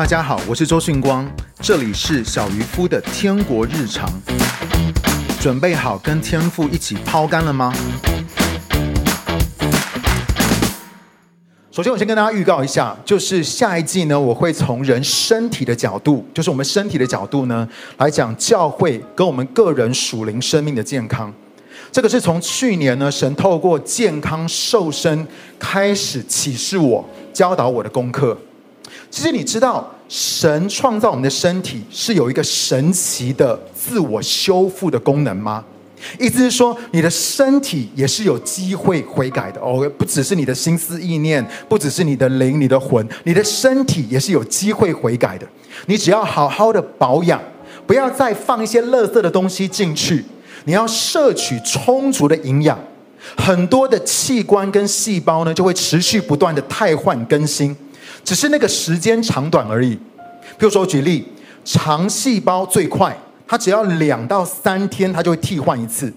大家好，我是周迅光，这里是小渔夫的天国日常。准备好跟天父一起抛竿了吗？首先，我先跟大家预告一下，就是下一季呢，我会从人身体的角度，就是我们身体的角度呢，来讲教会跟我们个人属灵生命的健康。这个是从去年呢，神透过健康瘦身开始启示我、教导我的功课。其实你知道，神创造我们的身体是有一个神奇的自我修复的功能吗？意思是说，你的身体也是有机会悔改的哦，不只是你的心思意念，不只是你的灵、你的魂，你的身体也是有机会悔改的。你只要好好的保养，不要再放一些垃圾的东西进去。你要摄取充足的营养，很多的器官跟细胞呢，就会持续不断的汰换更新，只是那个时间长短而已。譬如说，举例，肠细胞最快，它只要两到三天，它就会替换一次；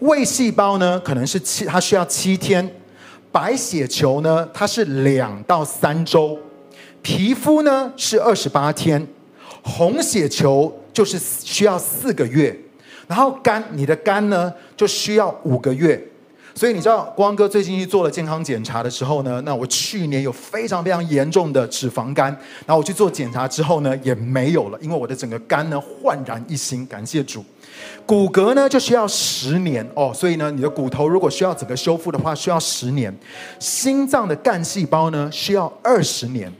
胃细胞呢，可能是七，它需要七天；白血球呢，它是两到三周；皮肤呢是二十八天；红血球就是需要四个月。然后肝，你的肝呢就需要五个月，所以你知道光哥最近去做了健康检查的时候呢，那我去年有非常非常严重的脂肪肝，然后我去做检查之后呢也没有了，因为我的整个肝呢焕然一新，感谢主。骨骼呢就需要十年哦，所以呢你的骨头如果需要整个修复的话需要十年，心脏的干细胞呢需要二十年，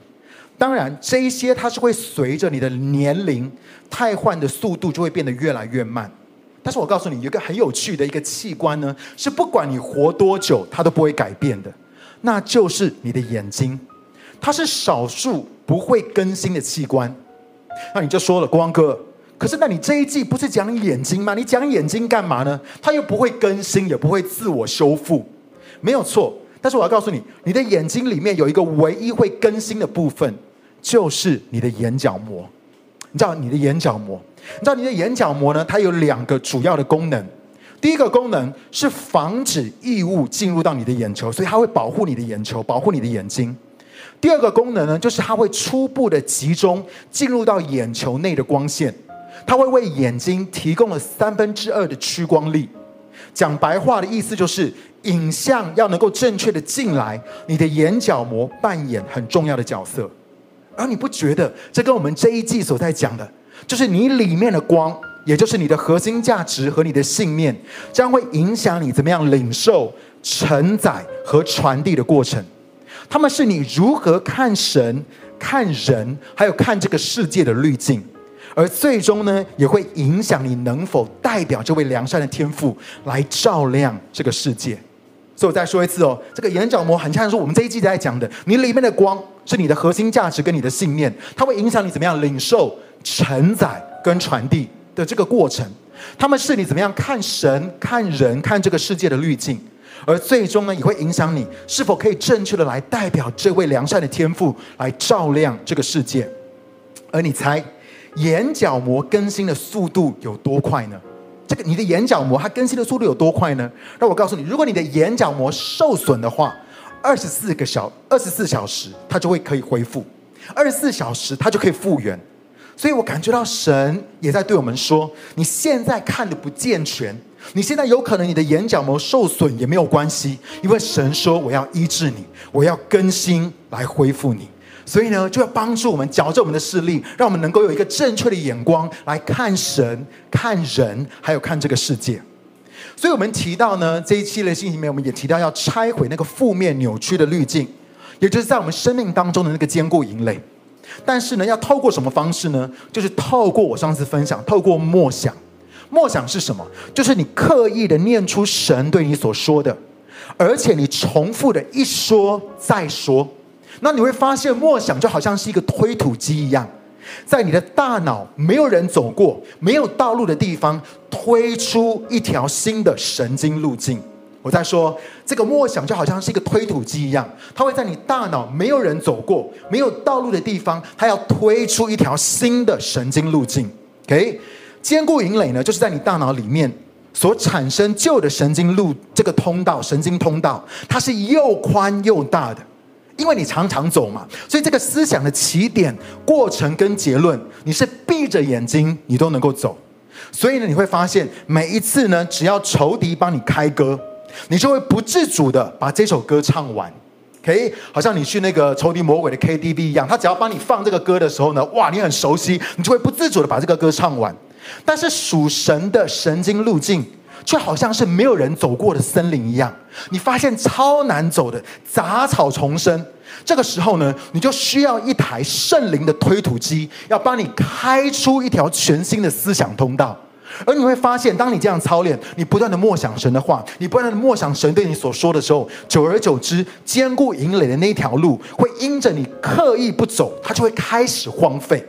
当然这一些它是会随着你的年龄汰换的速度就会变得越来越慢。但是我告诉你，有一个很有趣的一个器官呢，是不管你活多久，它都不会改变的，那就是你的眼睛。它是少数不会更新的器官。那你就说了，光哥，可是那你这一季不是讲眼睛吗？你讲眼睛干嘛呢？它又不会更新，也不会自我修复，没有错。但是我要告诉你，你的眼睛里面有一个唯一会更新的部分，就是你的眼角膜。你知道你的眼角膜？你知道你的眼角膜呢？它有两个主要的功能。第一个功能是防止异物进入到你的眼球，所以它会保护你的眼球，保护你的眼睛。第二个功能呢，就是它会初步的集中进入到眼球内的光线，它会为眼睛提供了三分之二的屈光力。讲白话的意思就是，影像要能够正确的进来，你的眼角膜扮演很重要的角色。而你不觉得这跟我们这一季所在讲的？就是你里面的光，也就是你的核心价值和你的信念，将会影响你怎么样领受、承载和传递的过程。他们是你如何看神、看人，还有看这个世界的滤镜，而最终呢，也会影响你能否代表这位良善的天父来照亮这个世界。所以我再说一次哦，这个眼角膜很像是我们这一季在讲的，你里面的光是你的核心价值跟你的信念，它会影响你怎么样领受。承载跟传递的这个过程，他们是你怎么样看神、看人、看这个世界的滤镜，而最终呢，也会影响你是否可以正确的来代表这位良善的天父来照亮这个世界。而你猜，眼角膜更新的速度有多快呢？这个你的眼角膜它更新的速度有多快呢？那我告诉你，如果你的眼角膜受损的话，二十四个小二十四小时它就会可以恢复，二十四小时它就可以复原。所以我感觉到神也在对我们说：你现在看的不健全，你现在有可能你的眼角膜受损也没有关系，因为神说我要医治你，我要更新来恢复你。所以呢，就要帮助我们矫正我们的视力，让我们能够有一个正确的眼光来看神、看人，还有看这个世界。所以我们提到呢，这一期的信息里面，我们也提到要拆毁那个负面扭曲的滤镜，也就是在我们生命当中的那个坚固营垒。但是呢，要透过什么方式呢？就是透过我上次分享，透过默想。默想是什么？就是你刻意的念出神对你所说的，而且你重复的一说再说。那你会发现，默想就好像是一个推土机一样，在你的大脑没有人走过、没有道路的地方，推出一条新的神经路径。我在说，这个默想就好像是一个推土机一样，它会在你大脑没有人走过、没有道路的地方，它要推出一条新的神经路径。OK，坚固营垒呢，就是在你大脑里面所产生旧的神经路这个通道、神经通道，它是又宽又大的，因为你常常走嘛，所以这个思想的起点、过程跟结论，你是闭着眼睛你都能够走。所以呢，你会发现每一次呢，只要仇敌帮你开歌，你就会不自主的把这首歌唱完。OK，好像你去那个仇敌魔鬼的 KTV 一样，他只要帮你放这个歌的时候呢，哇，你很熟悉，你就会不自主的把这个歌唱完。但是属神的神经路径，却好像是没有人走过的森林一样，你发现超难走的，杂草丛生。这个时候呢，你就需要一台圣灵的推土机，要帮你开出一条全新的思想通道。而你会发现，当你这样操练，你不断的默想神的话，你不断的默想神对你所说的时候，久而久之，坚固营垒的那条路，会因着你刻意不走，它就会开始荒废。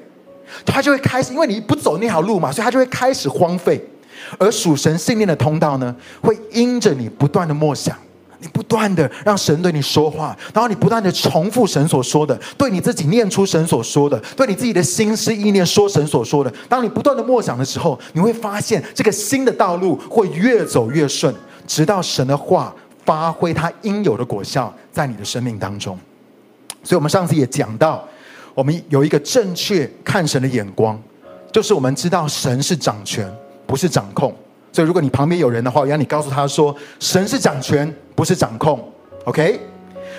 它就会开始，因为你不走那条路嘛，所以它就会开始荒废。而属神信念的通道呢，会因着你不断的默想，你不断的让神对你说话，然后你不断的重复神所说的，对你自己念出神所说的，对你自己的心思意念说神所说的。当你不断的默想的时候，你会发现这个新的道路会越走越顺，直到神的话发挥它应有的果效在你的生命当中。所以，我们上次也讲到，我们有一个正确看神的眼光，就是我们知道神是掌权。不是掌控，所以如果你旁边有人的话，我要你告诉他说：“神是掌权，不是掌控。” OK？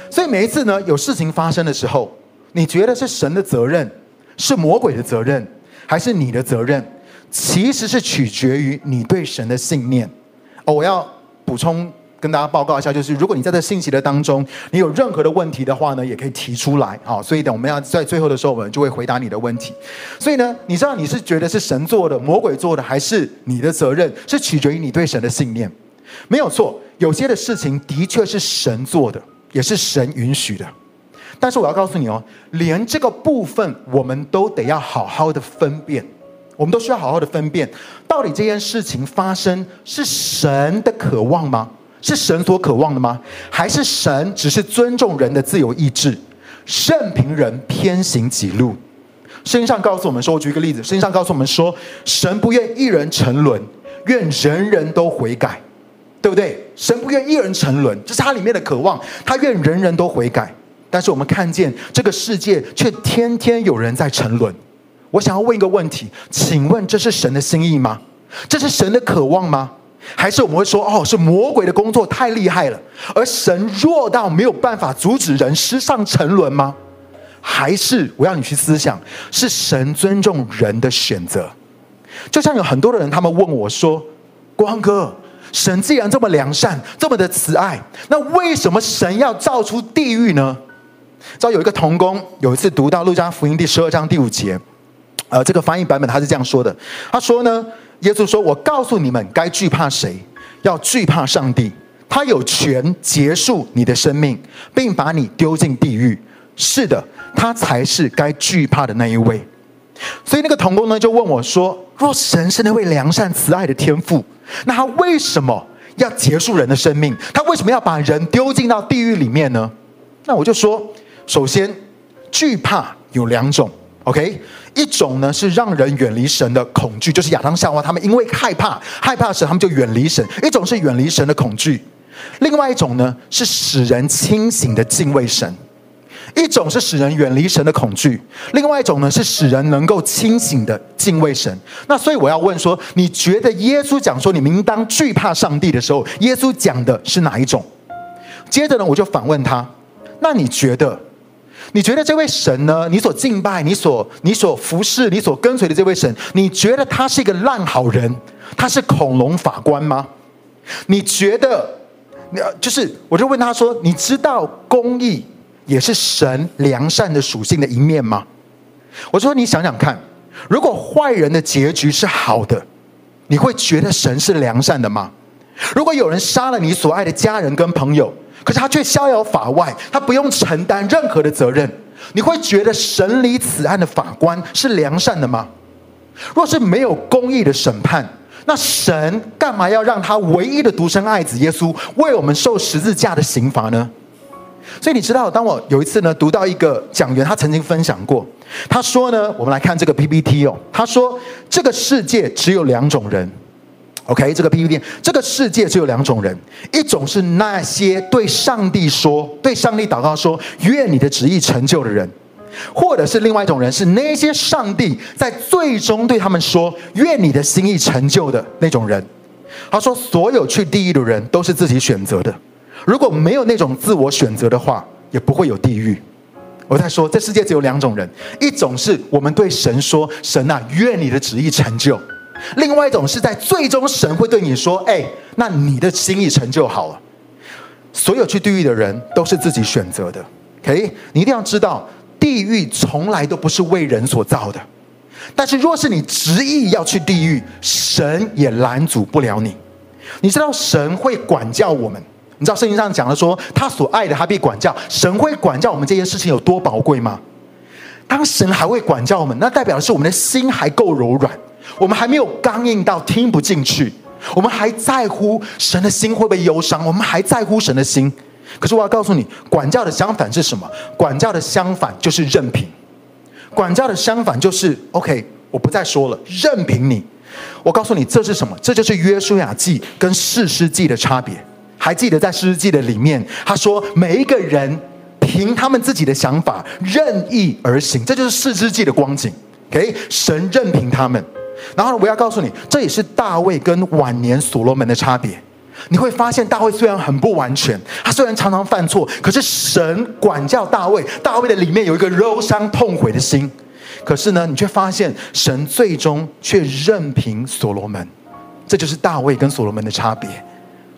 所以每一次呢，有事情发生的时候，你觉得是神的责任，是魔鬼的责任，还是你的责任？其实是取决于你对神的信念。哦，我要补充。跟大家报告一下，就是如果你在这信息的当中，你有任何的问题的话呢，也可以提出来。好，所以等我们要在最后的时候，我们就会回答你的问题。所以呢，你知道你是觉得是神做的，魔鬼做的，还是你的责任？是取决于你对神的信念。没有错，有些的事情的确是神做的，也是神允许的。但是我要告诉你哦，连这个部分我们都得要好好的分辨，我们都需要好好的分辨，到底这件事情发生是神的渴望吗？是神所渴望的吗？还是神只是尊重人的自由意志，任凭人偏行己路？圣经上告诉我们说，我举一个例子，圣经上告诉我们说，神不愿一人沉沦，愿人人都悔改，对不对？神不愿一人沉沦，这是他里面的渴望，他愿人人都悔改。但是我们看见这个世界却天天有人在沉沦。我想要问一个问题，请问这是神的心意吗？这是神的渴望吗？还是我们会说，哦，是魔鬼的工作太厉害了，而神弱到没有办法阻止人失上沉沦吗？还是我要你去思想，是神尊重人的选择？就像有很多的人，他们问我说：“光哥，神既然这么良善，这么的慈爱，那为什么神要造出地狱呢？”知道有一个童工有一次读到路加福音第十二章第五节，呃，这个翻译版本他是这样说的，他说呢。耶稣说：“我告诉你们，该惧怕谁？要惧怕上帝，他有权结束你的生命，并把你丢进地狱。是的，他才是该惧怕的那一位。所以那个童工呢，就问我说：若神是那位良善慈爱的天父，那他为什么要结束人的生命？他为什么要把人丢进到地狱里面呢？那我就说，首先，惧怕有两种。” OK，一种呢是让人远离神的恐惧，就是亚当夏娃他们因为害怕害怕神，他们就远离神。一种是远离神的恐惧，另外一种呢是使人清醒的敬畏神。一种是使人远离神的恐惧，另外一种呢是使人能够清醒的敬畏神。那所以我要问说，你觉得耶稣讲说你们应当惧怕上帝的时候，耶稣讲的是哪一种？接着呢，我就反问他，那你觉得？你觉得这位神呢？你所敬拜、你所、你所服侍、你所跟随的这位神，你觉得他是一个烂好人？他是恐龙法官吗？你觉得？就是，我就问他说：“你知道公义也是神良善的属性的一面吗？”我说：“你想想看，如果坏人的结局是好的，你会觉得神是良善的吗？如果有人杀了你所爱的家人跟朋友？”可是他却逍遥法外，他不用承担任何的责任。你会觉得审理此案的法官是良善的吗？若是没有公义的审判，那神干嘛要让他唯一的独生爱子耶稣为我们受十字架的刑罚呢？所以你知道，当我有一次呢读到一个讲员，他曾经分享过，他说呢，我们来看这个 PPT 哦，他说这个世界只有两种人。OK，这个 PPT，，这个世界只有两种人，一种是那些对上帝说、对上帝祷告说“愿你的旨意成就”的人，或者是另外一种人，是那些上帝在最终对他们说“愿你的心意成就”的那种人。他说：“所有去地狱的人都是自己选择的，如果没有那种自我选择的话，也不会有地狱。”我在说，这世界只有两种人，一种是我们对神说：“神啊，愿你的旨意成就。”另外一种是在最终神会对你说：“哎，那你的心意成就好了。”所有去地狱的人都是自己选择的。OK，你一定要知道，地狱从来都不是为人所造的。但是若是你执意要去地狱，神也拦阻不了你。你知道神会管教我们？你知道圣经上讲的说，他所爱的他必管教。神会管教我们这件事情有多宝贵吗？当神还会管教我们，那代表的是我们的心还够柔软。我们还没有刚硬到听不进去，我们还在乎神的心会不会忧伤，我们还在乎神的心。可是我要告诉你，管教的相反是什么？管教的相反就是任凭。管教的相反就是 OK，我不再说了，任凭你。我告诉你，这是什么？这就是约书亚记跟士师记的差别。还记得在士师记的里面，他说每一个人凭他们自己的想法任意而行，这就是士师记的光景。OK，神任凭他们。然后我要告诉你，这也是大卫跟晚年所罗门的差别。你会发现，大卫虽然很不完全，他虽然常常犯错，可是神管教大卫，大卫的里面有一个忧伤痛悔的心。可是呢，你却发现神最终却任凭所罗门。这就是大卫跟所罗门的差别。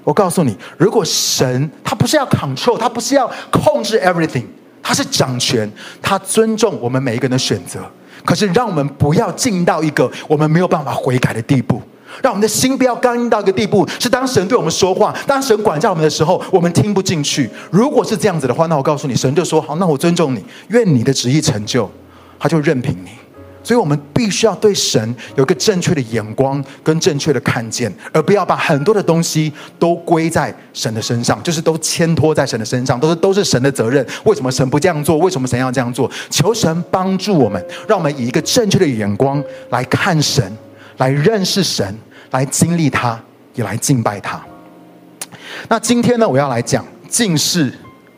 我告诉你，如果神他不是要 control，他不是要控制 everything，他是掌权，他尊重我们每一个人的选择。可是，让我们不要进到一个我们没有办法悔改的地步，让我们的心不要刚硬到一个地步。是当神对我们说话，当神管教我们的时候，我们听不进去。如果是这样子的话，那我告诉你，神就说：“好，那我尊重你，愿你的旨意成就。”他就任凭你。所以我们必须要对神有一个正确的眼光跟正确的看见，而不要把很多的东西都归在神的身上，就是都牵托在神的身上，都是都是神的责任。为什么神不这样做？为什么神要这样做？求神帮助我们，让我们以一个正确的眼光来看神，来认识神，来经历他，也来敬拜他。那今天呢，我要来讲近视、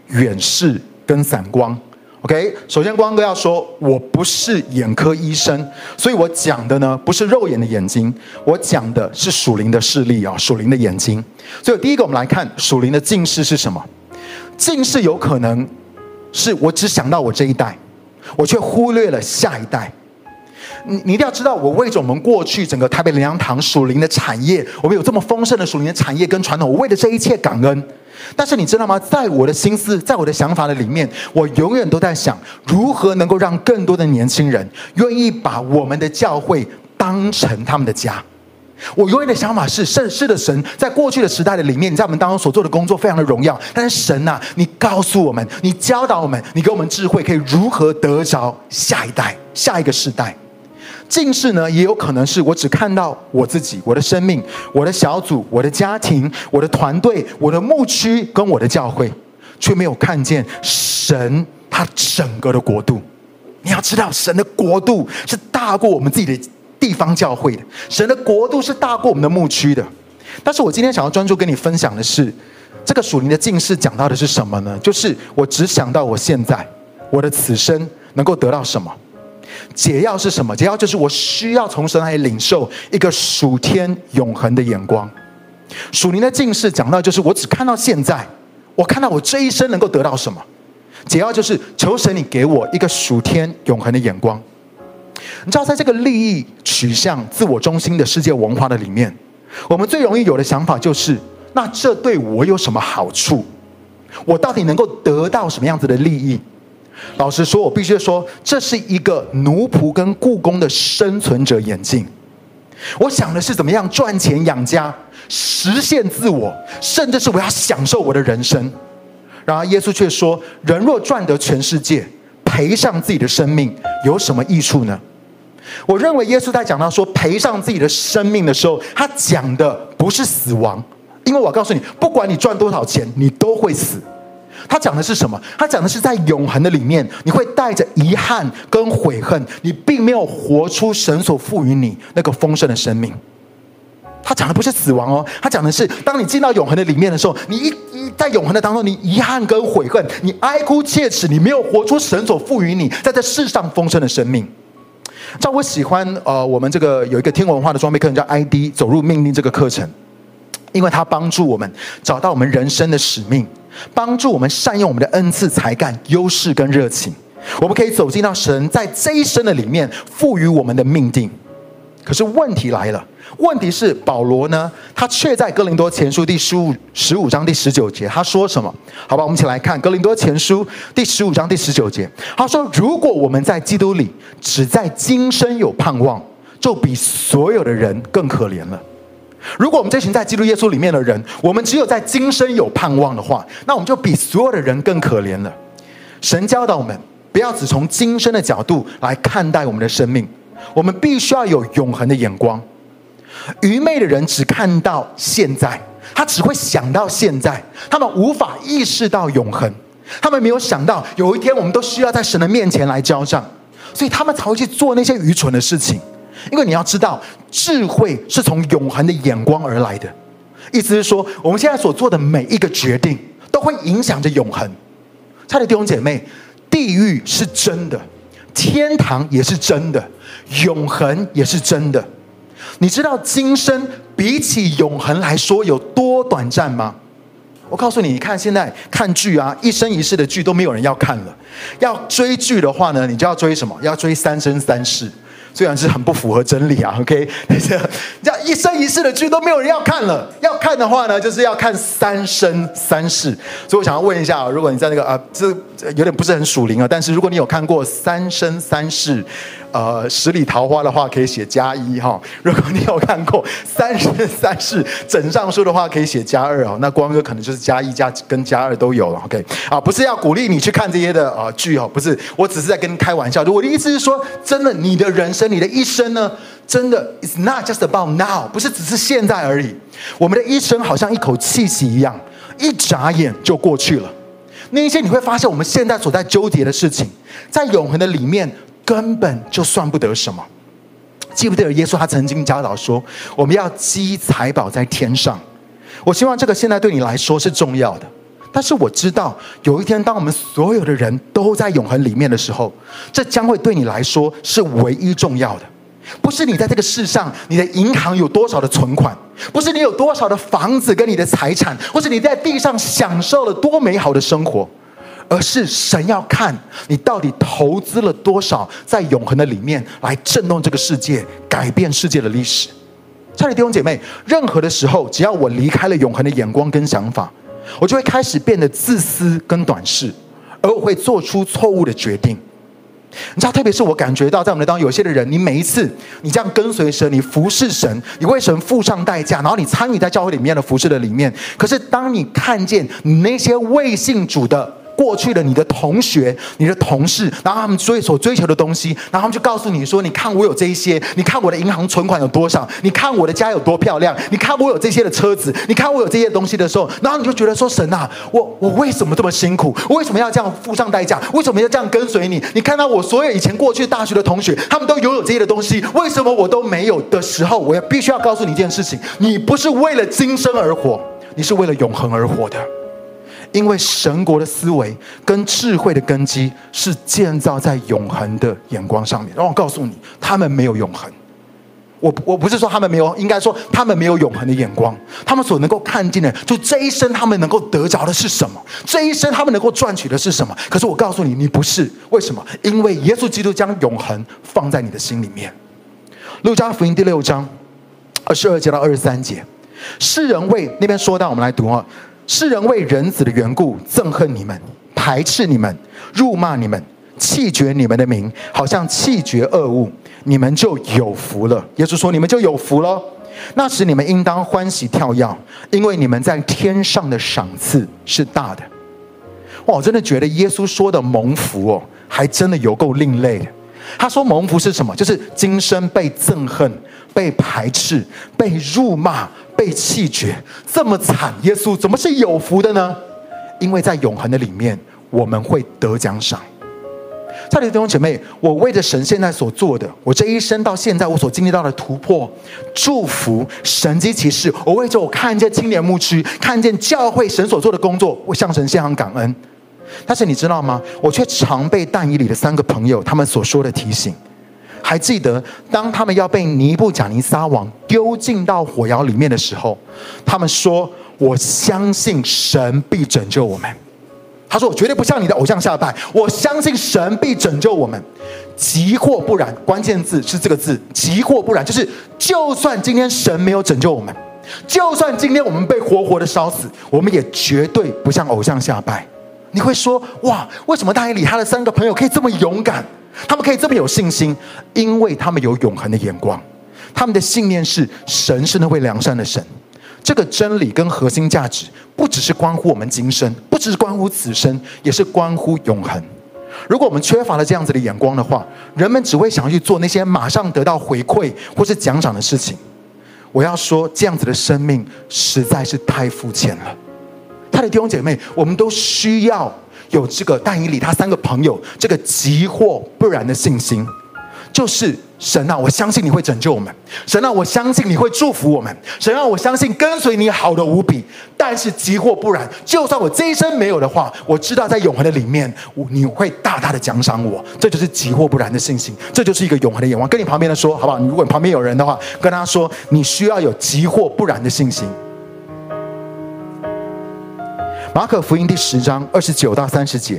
远视跟散光。OK，首先光哥要说，我不是眼科医生，所以我讲的呢不是肉眼的眼睛，我讲的是属灵的视力啊，属灵的眼睛。所以第一个，我们来看属灵的近视是什么？近视有可能是我只想到我这一代，我却忽略了下一代。你你一定要知道，我为着我们过去整个台北灵粮堂属灵的产业，我们有这么丰盛的属灵的产业跟传统，我为了这一切感恩。但是你知道吗？在我的心思，在我的想法的里面，我永远都在想，如何能够让更多的年轻人愿意把我们的教会当成他们的家。我永远的想法是：圣世的神，在过去的时代的里面，你在我们当中所做的工作非常的荣耀。但是神啊，你告诉我们，你教导我们，你给我们智慧，可以如何得着下一代、下一个世代。近视呢，也有可能是我只看到我自己、我的生命、我的小组、我的家庭、我的团队、我的牧区跟我的教会，却没有看见神他整个的国度。你要知道，神的国度是大过我们自己的地方教会的，神的国度是大过我们的牧区的。但是我今天想要专注跟你分享的是，这个属灵的近视讲到的是什么呢？就是我只想到我现在，我的此生能够得到什么。解药是什么？解药就是我需要从神来领受一个属天永恒的眼光。属灵的近视讲到就是我只看到现在，我看到我这一生能够得到什么。解药就是求神你给我一个属天永恒的眼光。你知道，在这个利益取向、自我中心的世界文化的里面，我们最容易有的想法就是：那这对我有什么好处？我到底能够得到什么样子的利益？老实说，我必须说，这是一个奴仆跟雇工的生存者眼镜。我想的是怎么样赚钱养家，实现自我，甚至是我要享受我的人生。然而，耶稣却说：“人若赚得全世界，赔上自己的生命，有什么益处呢？”我认为耶稣在讲到说赔上自己的生命的时候，他讲的不是死亡，因为我告诉你，不管你赚多少钱，你都会死。他讲的是什么？他讲的是在永恒的里面，你会带着遗憾跟悔恨，你并没有活出神所赋予你那个丰盛的生命。他讲的不是死亡哦，他讲的是，当你进到永恒的里面的时候，你一一在永恒的当中，你遗憾跟悔恨，你哀哭切齿，你没有活出神所赋予你在这世上丰盛的生命。照我喜欢呃，我们这个有一个天文化的装备课程叫 ID 走入命令这个课程，因为它帮助我们找到我们人生的使命，帮助我们善用我们的恩赐、才干、优势跟热情，我们可以走进到神在这一生的里面赋予我们的命定。可是问题来了。问题是保罗呢，他却在哥林多前书第十五十五章第十九节，他说什么？好吧，我们一起来看哥林多前书第十五章第十九节。他说：“如果我们在基督里只在今生有盼望，就比所有的人更可怜了。如果我们这群在基督耶稣里面的人，我们只有在今生有盼望的话，那我们就比所有的人更可怜了。神教导我们，不要只从今生的角度来看待我们的生命，我们必须要有永恒的眼光。”愚昧的人只看到现在，他只会想到现在，他们无法意识到永恒，他们没有想到有一天我们都需要在神的面前来交账，所以他们才会去做那些愚蠢的事情。因为你要知道，智慧是从永恒的眼光而来的，意思是说，我们现在所做的每一个决定都会影响着永恒。亲爱的弟兄姐妹，地狱是真的，天堂也是真的，永恒也是真的。你知道今生比起永恒来说有多短暂吗？我告诉你，你看现在看剧啊，一生一世的剧都没有人要看了。要追剧的话呢，你就要追什么？要追三生三世。虽然是很不符合真理啊，OK，但是这一生一世的剧都没有人要看了。要看的话呢，就是要看三生三世。所以我想要问一下，如果你在那个啊，这有点不是很属灵啊，但是如果你有看过《三生三世》。呃，十里桃花的话可以写加一哈。如果你有看过《三生三世》整上书的话，可以写加二哦。那光哥可能就是加一加跟加二都有了。OK，啊，不是要鼓励你去看这些的啊剧哦，不是，我只是在跟你开玩笑。我的意思是说，真的，你的人生，你的一生呢，真的，It's not just about now，不是只是现在而已。我们的一生好像一口气息一样，一眨眼就过去了。那一些你会发现，我们现在所在纠结的事情，在永恒的里面。根本就算不得什么。记不记得耶稣他曾经教导说，我们要积财宝在天上。我希望这个现在对你来说是重要的，但是我知道有一天，当我们所有的人都在永恒里面的时候，这将会对你来说是唯一重要的。不是你在这个世上，你的银行有多少的存款，不是你有多少的房子跟你的财产，或是你在地上享受了多美好的生活。而是神要看你到底投资了多少在永恒的里面，来震动这个世界，改变世界的历史。亲爱的弟兄姐妹，任何的时候，只要我离开了永恒的眼光跟想法，我就会开始变得自私跟短视，而我会做出错误的决定。你知道，特别是我感觉到，在我们的当中，有些的人，你每一次你这样跟随神，你服侍神，你为神付上代价，然后你参与在教会里面的服侍的里面，可是当你看见你那些未信主的，过去的你的同学、你的同事，然后他们追所追求的东西，然后他们就告诉你说：“你看我有这一些，你看我的银行存款有多少，你看我的家有多漂亮，你看我有这些的车子，你看我有这些东西的时候，然后你就觉得说：神啊，我我为什么这么辛苦？我为什么要这样付上代价？为什么要这样跟随你？你看到我所有以前过去大学的同学，他们都拥有这些的东西，为什么我都没有的时候，我要必须要告诉你一件事情：你不是为了今生而活，你是为了永恒而活的。”因为神国的思维跟智慧的根基是建造在永恒的眼光上面。让我告诉你，他们没有永恒。我我不是说他们没有，应该说他们没有永恒的眼光。他们所能够看见的，就这一生他们能够得着的是什么？这一生他们能够赚取的是什么？可是我告诉你，你不是。为什么？因为耶稣基督将永恒放在你的心里面。路加福音第六章二十二节到二十三节，世人为那边说到，我们来读啊。世人为人子的缘故憎恨你们，排斥你们，辱骂你们，弃绝你们的名，好像弃绝恶物，你们就有福了。耶稣说：“你们就有福了。那时你们应当欢喜跳跃，因为你们在天上的赏赐是大的。”哇，我真的觉得耶稣说的蒙福哦，还真的有够另类的。他说蒙福是什么？就是今生被憎恨、被排斥、被辱骂。被弃绝这么惨，耶稣怎么是有福的呢？因为在永恒的里面，我们会得奖赏。亲爱的弟兄姐妹，我为着神现在所做的，我这一生到现在我所经历到的突破、祝福、神迹奇事，我为着我看见青年牧区、看见教会神所做的工作，我向神献上感恩。但是你知道吗？我却常被但以里的三个朋友他们所说的提醒。还记得当他们要被尼布甲尼撒王丢进到火窑里面的时候，他们说：“我相信神必拯救我们。”他说：“我绝对不向你的偶像下拜，我相信神必拯救我们。即或不然，关键字是这个字‘即或不然’，就是就算今天神没有拯救我们，就算今天我们被活活的烧死，我们也绝对不向偶像下拜。”你会说：“哇，为什么但以理他的三个朋友可以这么勇敢？他们可以这么有信心？因为他们有永恒的眼光，他们的信念是神是那位良善的神。”这个真理跟核心价值，不只是关乎我们今生，不只是关乎此生，也是关乎永恒。如果我们缺乏了这样子的眼光的话，人们只会想要去做那些马上得到回馈或是奖赏的事情。我要说，这样子的生命实在是太肤浅了。他的弟兄姐妹，我们都需要有这个但以理他三个朋友这个即或不然的信心，就是。神啊，我相信你会拯救我们。神啊，我相信你会祝福我们。神啊，我相信跟随你好的无比。但是，即或不然，就算我这一生没有的话，我知道在永恒的里面，你会大大的奖赏我。这就是即或不然的信心，这就是一个永恒的眼光。跟你旁边的说，好不好？如果你旁边有人的话，跟他说，你需要有即或不然的信心。马可福音第十章二十九到三十节，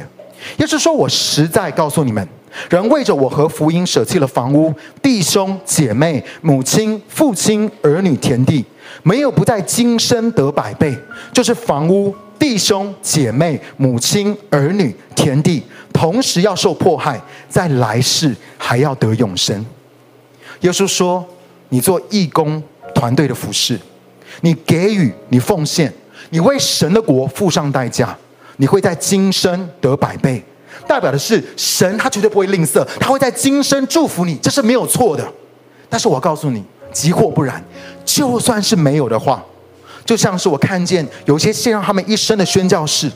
也就是说，我实在告诉你们。人为着我和福音舍弃了房屋、弟兄姐妹、母亲、父亲、儿女、田地，没有不在今生得百倍，就是房屋、弟兄姐妹、母亲、儿女、田地，同时要受迫害，在来世还要得永生。耶稣说：“你做义工团队的服侍，你给予、你奉献，你为神的国付上代价，你会在今生得百倍。”代表的是神，他绝对不会吝啬，他会在今生祝福你，这是没有错的。但是我告诉你，即或不然，就算是没有的话，就像是我看见有些献上他们一生的宣教士，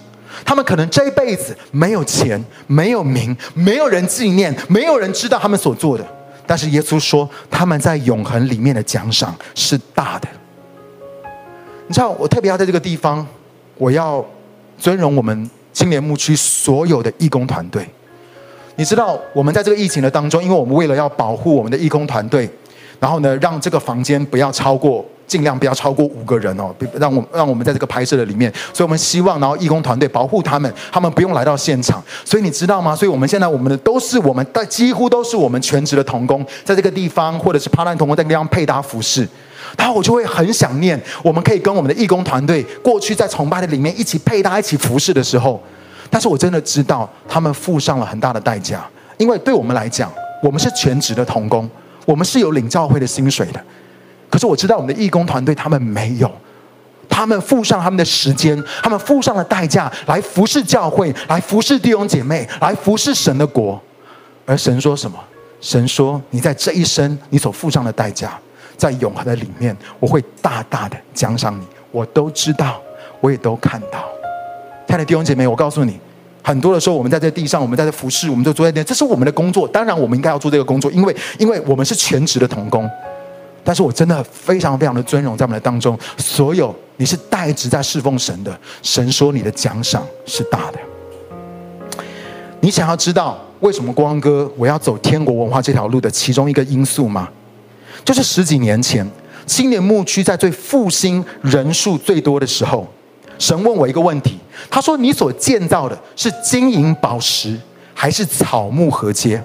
他们可能这一辈子没有钱、没有名、没有人纪念、没有人知道他们所做的，但是耶稣说他们在永恒里面的奖赏是大的。你知道，我特别要在这个地方，我要尊荣我们。青年牧区所有的义工团队，你知道，我们在这个疫情的当中，因为我们为了要保护我们的义工团队，然后呢，让这个房间不要超过，尽量不要超过五个人哦，让我让我们在这个拍摄的里面，所以我们希望，然后义工团队保护他们，他们不用来到现场。所以你知道吗？所以我们现在我们的都是我们，但几乎都是我们全职的童工，在这个地方或者是帕兰童工在这个地方配搭服饰。然后我就会很想念，我们可以跟我们的义工团队过去在崇拜的里面一起配搭、一起服侍的时候。但是我真的知道，他们付上了很大的代价，因为对我们来讲，我们是全职的童工，我们是有领教会的薪水的。可是我知道我们的义工团队他们没有，他们付上他们的时间，他们付上了代价来服侍教会，来服侍弟兄姐妹，来服侍神的国。而神说什么？神说：“你在这一生，你所付上的代价。”在永恒的里面，我会大大的奖赏你。我都知道，我也都看到。亲爱的弟兄姐妹，我告诉你，很多的时候，我们在这地上，我们在这服侍，我们就坐在那，这是我们的工作。当然，我们应该要做这个工作，因为因为我们是全职的同工。但是我真的非常非常的尊荣在我们的当中，所有你是代职在侍奉神的，神说你的奖赏是大的。你想要知道为什么光哥我要走天国文化这条路的其中一个因素吗？就是十几年前，青年牧区在最复兴人数最多的时候，神问我一个问题，他说：“你所建造的是金银宝石，还是草木禾秸？”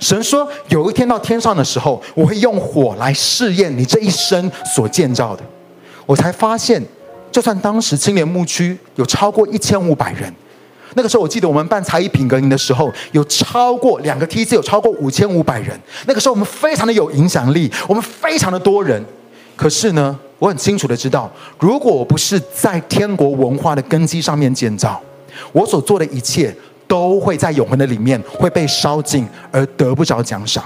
神说：“有一天到天上的时候，我会用火来试验你这一生所建造的。”我才发现，就算当时青年牧区有超过一千五百人。那个时候，我记得我们办才艺品格营的时候，有超过两个梯次，有超过五千五百人。那个时候，我们非常的有影响力，我们非常的多人。可是呢，我很清楚的知道，如果我不是在天国文化的根基上面建造，我所做的一切都会在永恒的里面会被烧尽，而得不着奖赏。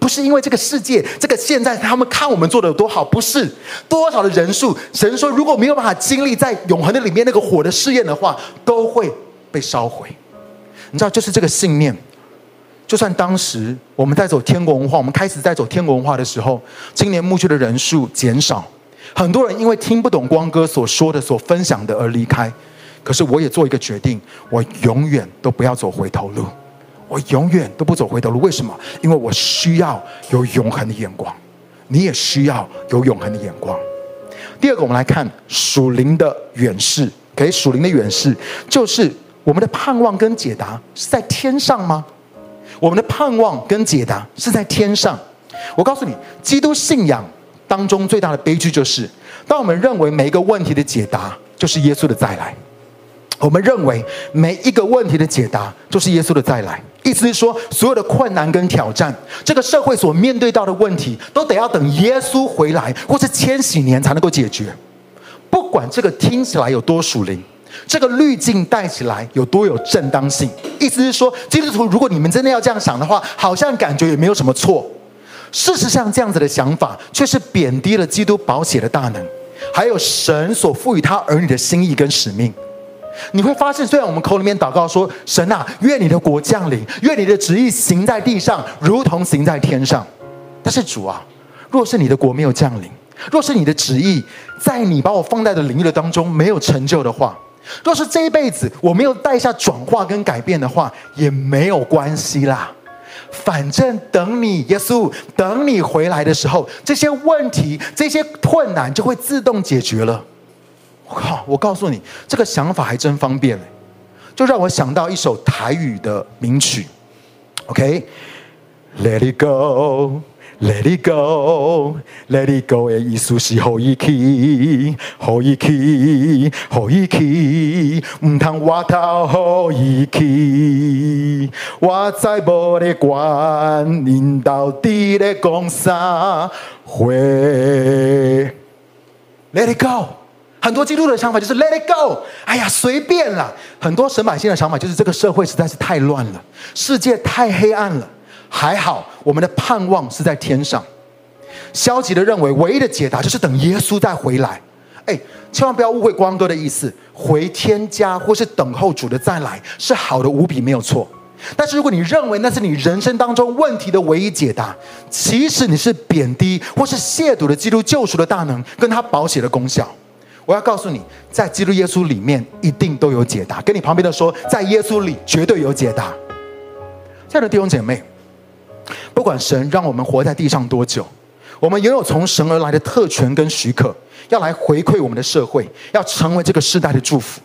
不是因为这个世界，这个现在他们看我们做的有多好，不是多少的人数。神说，如果没有办法经历在永恒的里面那个火的试验的话，都会。被烧毁，你知道，就是这个信念，就算当时我们在走天国文化，我们开始在走天国文化的时候，青年牧区的人数减少，很多人因为听不懂光哥所说的、所分享的而离开。可是我也做一个决定，我永远都不要走回头路，我永远都不走回头路。为什么？因为我需要有永恒的眼光，你也需要有永恒的眼光。第二个，我们来看属灵的远视，给属灵的远视，就是我们的盼望跟解答是在天上吗？我们的盼望跟解答是在天上。我告诉你，基督信仰当中最大的悲剧就是，当我们认为每一个问题的解答就是耶稣的再来，我们认为每一个问题的解答就是耶稣的再来，意思是说，所有的困难跟挑战，这个社会所面对到的问题，都得要等耶稣回来，或是千禧年才能够解决。不管这个听起来有多属灵。这个滤镜带起来有多有正当性？意思是说，基督徒，如果你们真的要这样想的话，好像感觉也没有什么错。事实上，这样子的想法却是贬低了基督宝血的大能，还有神所赋予他儿女的心意跟使命。你会发现，虽然我们口里面祷告说：“神啊，愿你的国降临，愿你的旨意行在地上，如同行在天上。”但是主啊，若是你的国没有降临，若是你的旨意在你把我放在的领域的当中没有成就的话，若是这一辈子我没有带下转化跟改变的话，也没有关系啦。反正等你耶稣，等你回来的时候，这些问题、这些困难就会自动解决了。我靠！我告诉你，这个想法还真方便，就让我想到一首台语的名曲。OK，Let it go。Let it go, let it go 的意思是好一去，好一去，好一去，唔通我头好一去。我再无咧管，恁到底咧讲啥会？Let it go，很多基督徒的想法就是 Let it go，哎呀，随便啦。很多神百姓的想法就是这个社会实在是太乱了，世界太黑暗了。还好，我们的盼望是在天上。消极的认为，唯一的解答就是等耶稣再回来。哎，千万不要误会光哥的意思，回天家或是等候主的再来是好的无比，没有错。但是如果你认为那是你人生当中问题的唯一解答，其实你是贬低或是亵渎了基督救赎的大能跟他宝血的功效。我要告诉你，在基督耶稣里面一定都有解答。跟你旁边的说，在耶稣里绝对有解答。亲爱的弟兄姐妹。不管神让我们活在地上多久，我们拥有从神而来的特权跟许可，要来回馈我们的社会，要成为这个世代的祝福。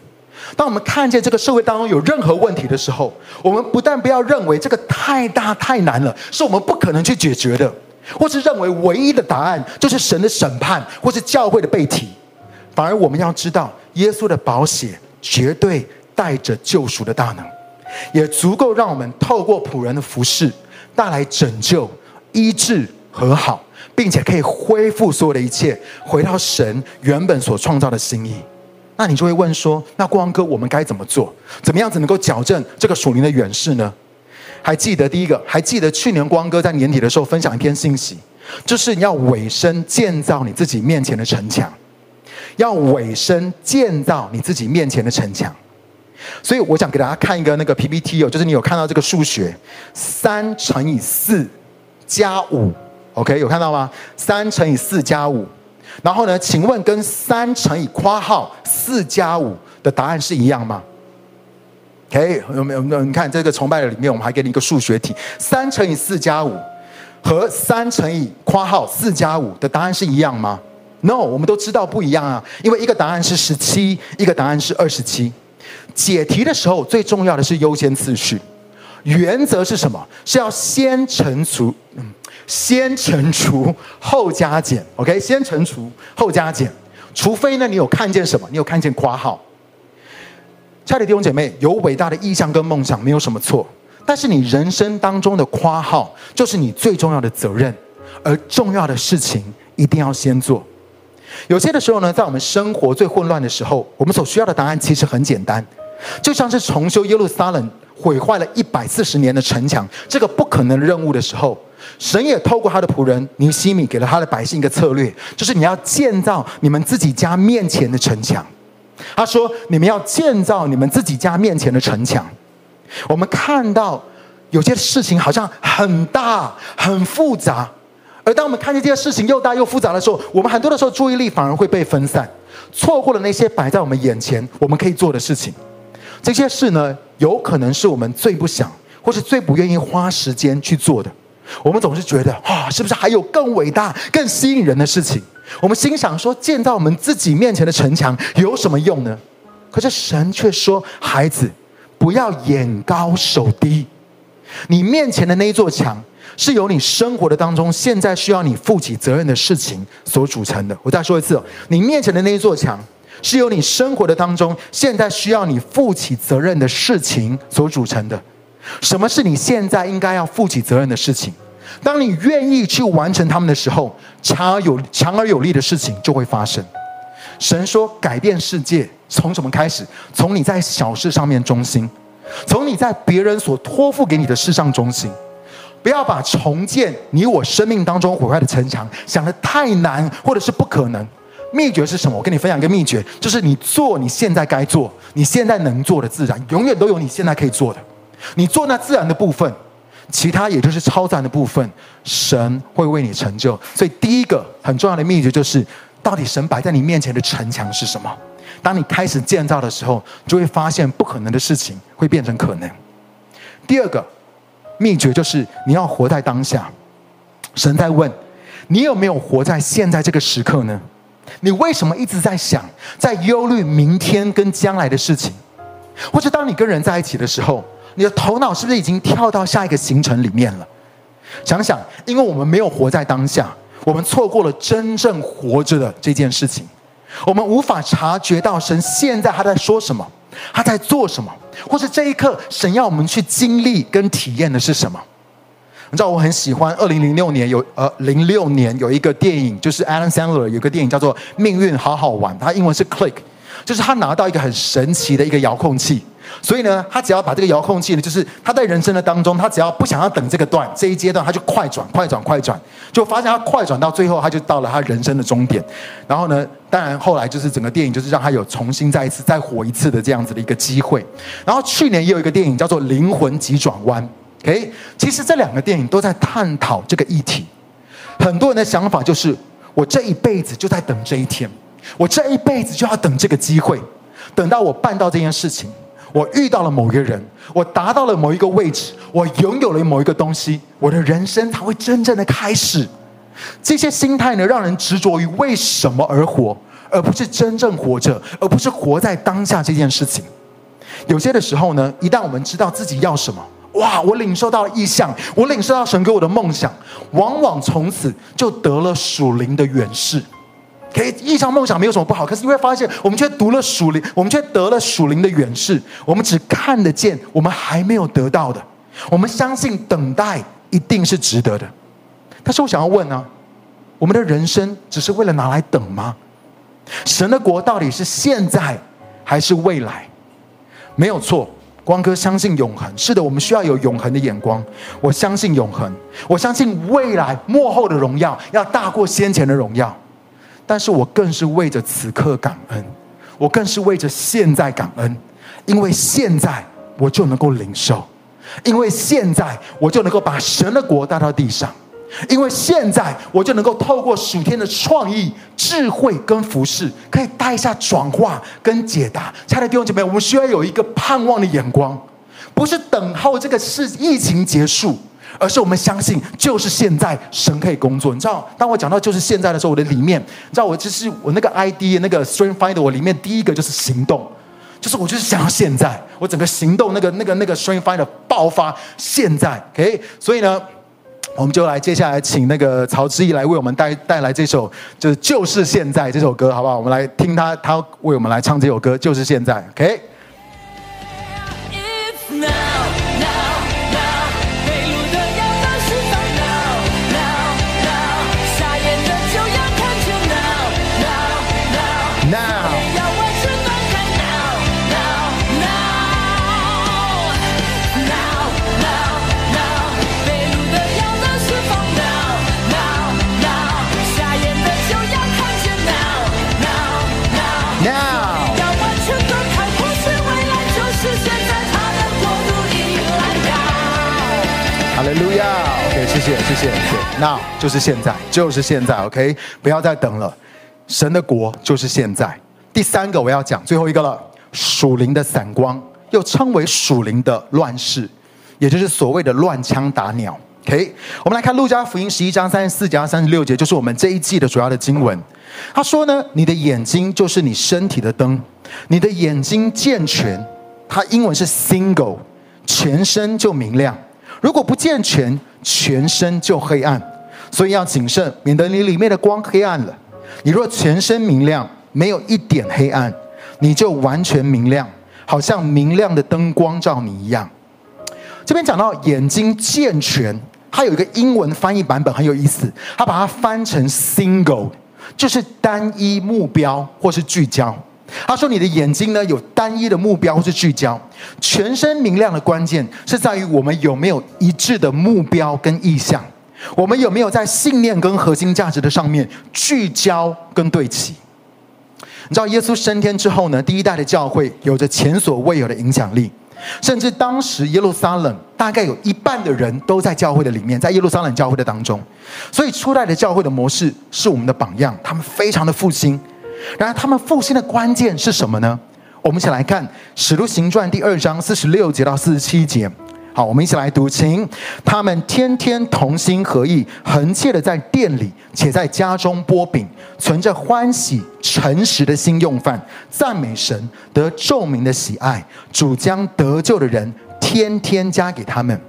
当我们看见这个社会当中有任何问题的时候，我们不但不要认为这个太大太难了，是我们不可能去解决的，或是认为唯一的答案就是神的审判，或是教会的被提，反而我们要知道，耶稣的宝血绝对带着救赎的大能，也足够让我们透过仆人的服事。带来拯救、医治、和好，并且可以恢复所有的一切，回到神原本所创造的心意。那你就会问说：“那光哥，我们该怎么做？怎么样子能够矫正这个属灵的远视呢？”还记得第一个？还记得去年光哥在年底的时候分享一篇信息，就是你要委身建造你自己面前的城墙，要委身建造你自己面前的城墙。所以我想给大家看一个那个 PPT 哦，就是你有看到这个数学，三乘以四加五，OK，有看到吗？三乘以四加五，然后呢，请问跟三乘以括号四加五的答案是一样吗？OK，有没有？你看这个崇拜的里面，我们还给你一个数学题，三乘以四加五和三乘以括号四加五的答案是一样吗？No，我们都知道不一样啊，因为一个答案是十七，一个答案是二十七。解题的时候，最重要的是优先次序。原则是什么？是要先乘除，嗯，先乘除后加减。OK，先乘除后加减。除非呢，你有看见什么？你有看见括号。亲爱的弟兄姐妹，有伟大的意向跟梦想没有什么错，但是你人生当中的括号，就是你最重要的责任，而重要的事情一定要先做。有些的时候呢，在我们生活最混乱的时候，我们所需要的答案其实很简单。就像是重修耶路撒冷毁坏了一百四十年的城墙，这个不可能任务的时候，神也透过他的仆人尼西米给了他的百姓一个策略，就是你要建造你们自己家面前的城墙。他说：“你们要建造你们自己家面前的城墙。”我们看到有些事情好像很大、很复杂，而当我们看见这些事情又大又复杂的时候，我们很多的时候注意力反而会被分散，错过了那些摆在我们眼前我们可以做的事情。这些事呢，有可能是我们最不想或是最不愿意花时间去做的。我们总是觉得啊，是不是还有更伟大、更吸引人的事情？我们心想说，建造我们自己面前的城墙有什么用呢？可是神却说，孩子，不要眼高手低。你面前的那一座墙，是由你生活的当中现在需要你负起责任的事情所组成的。我再说一次，你面前的那一座墙，是由你生活的当中现在需要你负起责任的事情所组成的。什么是你现在应该要负起责任的事情？当你愿意去完成他们的时候，强而有强而有力的事情就会发生。神说，改变世界从什么开始？从你在小事上面忠心。从你在别人所托付给你的事上忠心，不要把重建你我生命当中毁坏的城墙想得太难，或者是不可能。秘诀是什么？我跟你分享一个秘诀，就是你做你现在该做、你现在能做的自然，永远都有你现在可以做的。你做那自然的部分，其他也就是超自然的部分，神会为你成就。所以第一个很重要的秘诀就是，到底神摆在你面前的城墙是什么？当你开始建造的时候，就会发现不可能的事情会变成可能。第二个秘诀就是你要活在当下。神在问你有没有活在现在这个时刻呢？你为什么一直在想、在忧虑明天跟将来的事情？或者当你跟人在一起的时候，你的头脑是不是已经跳到下一个行程里面了？想想，因为我们没有活在当下，我们错过了真正活着的这件事情。我们无法察觉到神现在他在说什么，他在做什么，或是这一刻神要我们去经历跟体验的是什么？你知道我很喜欢二零零六年有呃零六年有一个电影，就是 Alan Sandler 有个电影叫做《命运好好玩》，它英文是 Click，就是他拿到一个很神奇的一个遥控器。所以呢，他只要把这个遥控器呢，就是他在人生的当中，他只要不想要等这个段这一阶段，他就快转快转快转，就发现他快转到最后，他就到了他人生的终点。然后呢，当然后来就是整个电影就是让他有重新再一次再活一次的这样子的一个机会。然后去年也有一个电影叫做《灵魂急转弯》，OK，其实这两个电影都在探讨这个议题。很多人的想法就是，我这一辈子就在等这一天，我这一辈子就要等这个机会，等到我办到这件事情。我遇到了某一个人，我达到了某一个位置，我拥有了某一个东西，我的人生才会真正的开始。这些心态呢，让人执着于为什么而活，而不是真正活着，而不是活在当下这件事情。有些的时候呢，一旦我们知道自己要什么，哇，我领受到了异象，我领受到神给我的梦想，往往从此就得了属灵的远视。可以，异象梦想没有什么不好，可是你会发现，我们却读了属灵，我们却得了属灵的远视。我们只看得见我们还没有得到的，我们相信等待一定是值得的。但是我想要问呢、我们的人生只是为了拿来等吗？神的国到底是现在还是未来？没有错，光哥相信永恒。是的，我们需要有永恒的眼光。我相信永恒，我相信未来幕后的荣耀要大过先前的荣耀。但是我更是为着此刻感恩，我更是为着现在感恩，因为现在我就能够领受，因为现在我就能够把神的国带到地上，因为现在我就能够透过属天的创意、智慧跟服饰，可以带下转化跟解答。亲爱的弟兄姐妹，我们需要有一个盼望的眼光，不是等候这个事疫情结束。而是我们相信，就是现在神可以工作。你知道，当我讲到就是现在的时候，我的里面，你知道，我就是我那个 ID 那个 string Finder，我里面第一个就是行动，就是我就是想要现在，我整个行动那个那个那个 string Finder 爆发现在。OK，所以呢，我们就来接下来请那个曹志毅来为我们带带来这首就是就是现在这首歌，好不好？我们来听他他为我们来唱这首歌，就是现在。OK。谢。那就是现在，就是现在。OK，不要再等了。神的国就是现在。第三个我要讲最后一个了，属灵的散光，又称为属灵的乱世，也就是所谓的乱枪打鸟。OK，我们来看路加福音十一章三十四节到三十六节，就是我们这一季的主要的经文。他说呢，你的眼睛就是你身体的灯，你的眼睛健全，它英文是 single，全身就明亮；如果不健全，全身就黑暗。所以要谨慎，免得你里面的光黑暗了。你若全身明亮，没有一点黑暗，你就完全明亮，好像明亮的灯光照你一样。这边讲到眼睛健全。它有一个英文翻译版本很有意思，它把它翻成 single，就是单一目标或是聚焦。他说你的眼睛呢，有单一的目标或是聚焦，全身明亮的关键是在于我们有没有一致的目标跟意向，我们有没有在信念跟核心价值的上面聚焦跟对齐。你知道耶稣升天之后呢，第一代的教会有着前所未有的影响力。甚至当时耶路撒冷大概有一半的人都在教会的里面，在耶路撒冷教会的当中，所以初代的教会的模式是我们的榜样，他们非常的复兴。然而，他们复兴的关键是什么呢？我们一起来看《使徒行传》第二章四十六节到四十七节。好，我们一起来读，请他们天天同心合意，恒切的在店里，且在家中擘饼，存着欢喜诚实的心用饭，赞美神，得众民的喜爱。主将得救的人天天加给他们。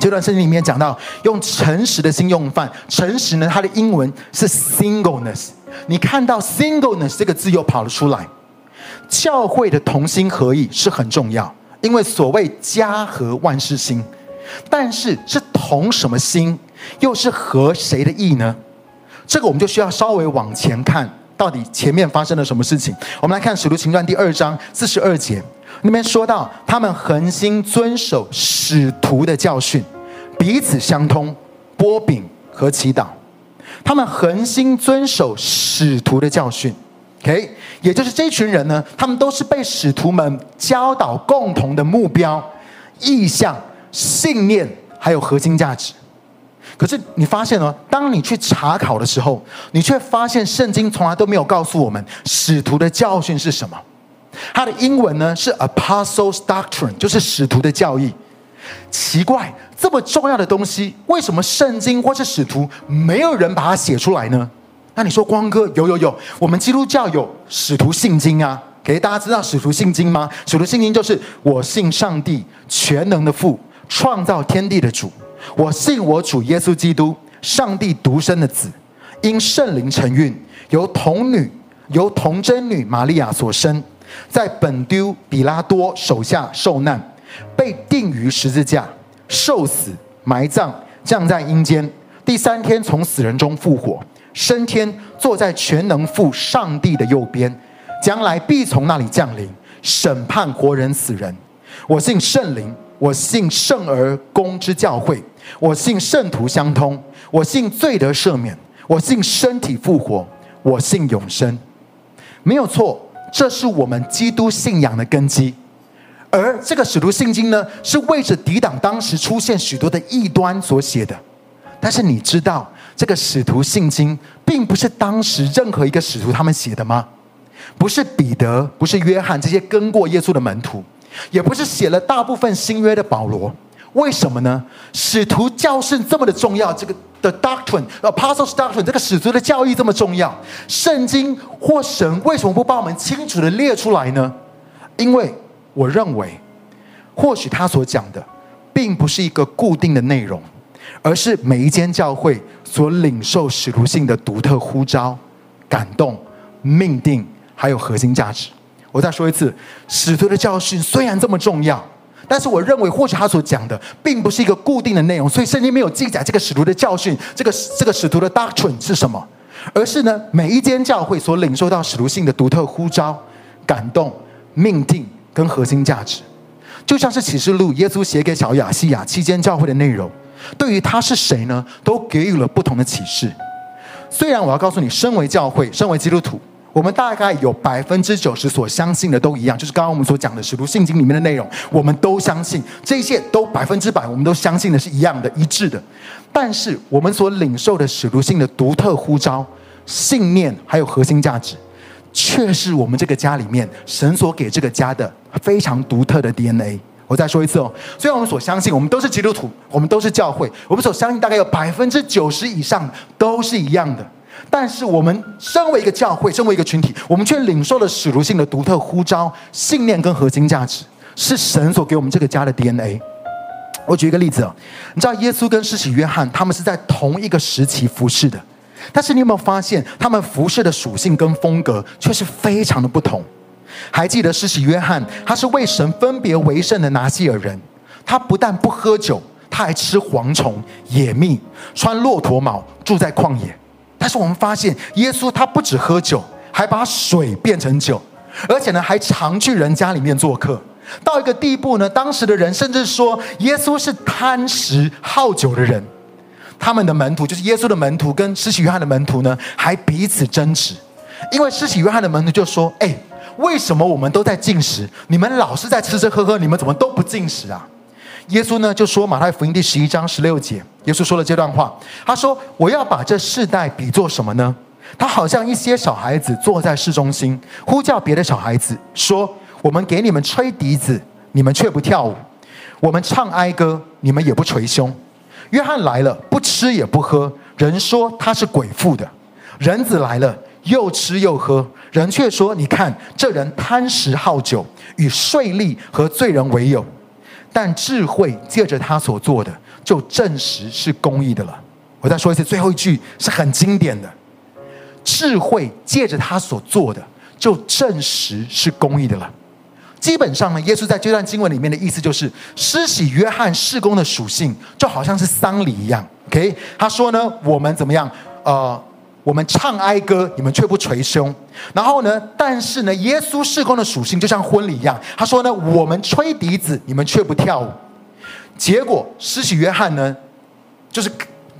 这段圣经里面讲到，用诚实的心用饭，诚实呢，它的英文是 singleness。你看到 singleness 这个字又跑了出来，教会的同心合意是很重要。因为所谓家和万事兴，但是是同什么心，又是合谁的意呢？这个我们就需要稍微往前看，到底前面发生了什么事情。我们来看《使徒行传》第二章四十二节，那边说到他们恒心遵守使徒的教训，彼此相通，波饼和祈祷。他们恒心遵守使徒的教训。OK，也就是这群人呢，他们都是被使徒们教导共同的目标、意向、信念，还有核心价值。可是你发现呢，当你去查考的时候，你却发现圣经从来都没有告诉我们使徒的教训是什么。它的英文呢是 Apostles' Doctrine，就是使徒的教义。奇怪，这么重要的东西，为什么圣经或是使徒没有人把它写出来呢？那你说光哥有有有，我们基督教有使徒信经啊，给大家知道使徒信经吗？使徒信经就是我信上帝全能的父，创造天地的主，我信我主耶稣基督，上帝独生的子，因圣灵承运，由童女由童贞女玛利亚所生，在本丢比拉多手下受难，被钉于十字架，受死埋葬，降在阴间，第三天从死人中复活。升天，坐在全能父上帝的右边，将来必从那里降临，审判活人死人。我信圣灵，我信圣而公之教会，我信圣徒相通，我信罪得赦免，我信身体复活，我信永生。没有错，这是我们基督信仰的根基。而这个使徒信经呢，是为着抵挡当时出现许多的异端所写的。但是你知道，这个使徒信经并不是当时任何一个使徒他们写的吗？不是彼得，不是约翰这些跟过耶稣的门徒，也不是写了大部分新约的保罗。为什么呢？使徒教训这么的重要，这个的 doctrine，apostles doctrine，这个使徒的教义这么重要，圣经或神为什么不把我们清楚的列出来呢？因为我认为，或许他所讲的，并不是一个固定的内容。而是每一间教会所领受使徒性的独特呼召、感动、命定，还有核心价值。我再说一次，使徒的教训虽然这么重要，但是我认为或许他所讲的并不是一个固定的内容，所以圣经没有记载这个使徒的教训，这个这个使徒的 doctrine 是什么，而是呢每一间教会所领受到使徒性的独特呼召、感动、命定跟核心价值，就像是启示录耶稣写给小亚细亚期间教会的内容。对于他是谁呢，都给予了不同的启示。虽然我要告诉你，身为教会，身为基督徒，我们大概有百分之九十所相信的都一样，就是刚刚我们所讲的《使徒信经》里面的内容，我们都相信这些都百分之百，我们都相信的是一样的、一致的。但是我们所领受的使徒性的独特呼召、信念还有核心价值，却是我们这个家里面神所给这个家的非常独特的 DNA。我再说一次哦，虽然我们所相信，我们都是基督徒，我们都是教会，我们所相信大概有百分之九十以上都是一样的。但是我们身为一个教会，身为一个群体，我们却领受了使徒性的独特呼召、信念跟核心价值，是神所给我们这个家的 DNA。我举一个例子啊，你知道耶稣跟施洗约翰他们是在同一个时期服侍的，但是你有没有发现，他们服侍的属性跟风格却是非常的不同？还记得施洗约翰，他是为神分别为圣的拿细耳人，他不但不喝酒，他还吃蝗虫、野蜜，穿骆驼毛，住在旷野。但是我们发现，耶稣他不止喝酒，还把水变成酒，而且呢，还常去人家里面做客。到一个地步呢，当时的人甚至说耶稣是贪食好酒的人。他们的门徒，就是耶稣的门徒跟施洗约翰的门徒呢，还彼此争执。因为施洗约翰的门徒就说：“哎，为什么我们都在进食，你们老是在吃吃喝喝，你们怎么都不进食啊？”耶稣呢就说，马太福音第十一章十六节，耶稣说了这段话。他说：“我要把这世代比作什么呢？他好像一些小孩子坐在市中心，呼叫别的小孩子说：‘我们给你们吹笛子，你们却不跳舞；我们唱哀歌，你们也不捶胸。’约翰来了，不吃也不喝，人说他是鬼附的；人子来了，又吃又喝，人却说：‘你看，这人贪食好酒，与税吏和罪人为友。’”但智慧借着他所做的，就证实是公义的了。我再说一次，最后一句是很经典的：智慧借着他所做的，就证实是公义的了。基本上呢，耶稣在这段经文里面的意思就是，施洗约翰事工的属性就好像是丧礼一样。OK，他说呢，我们怎么样？呃。我们唱哀歌，你们却不捶胸。然后呢？但是呢？耶稣事工的属性就像婚礼一样。他说呢：“我们吹笛子，你们却不跳舞。”结果施洗约翰呢，就是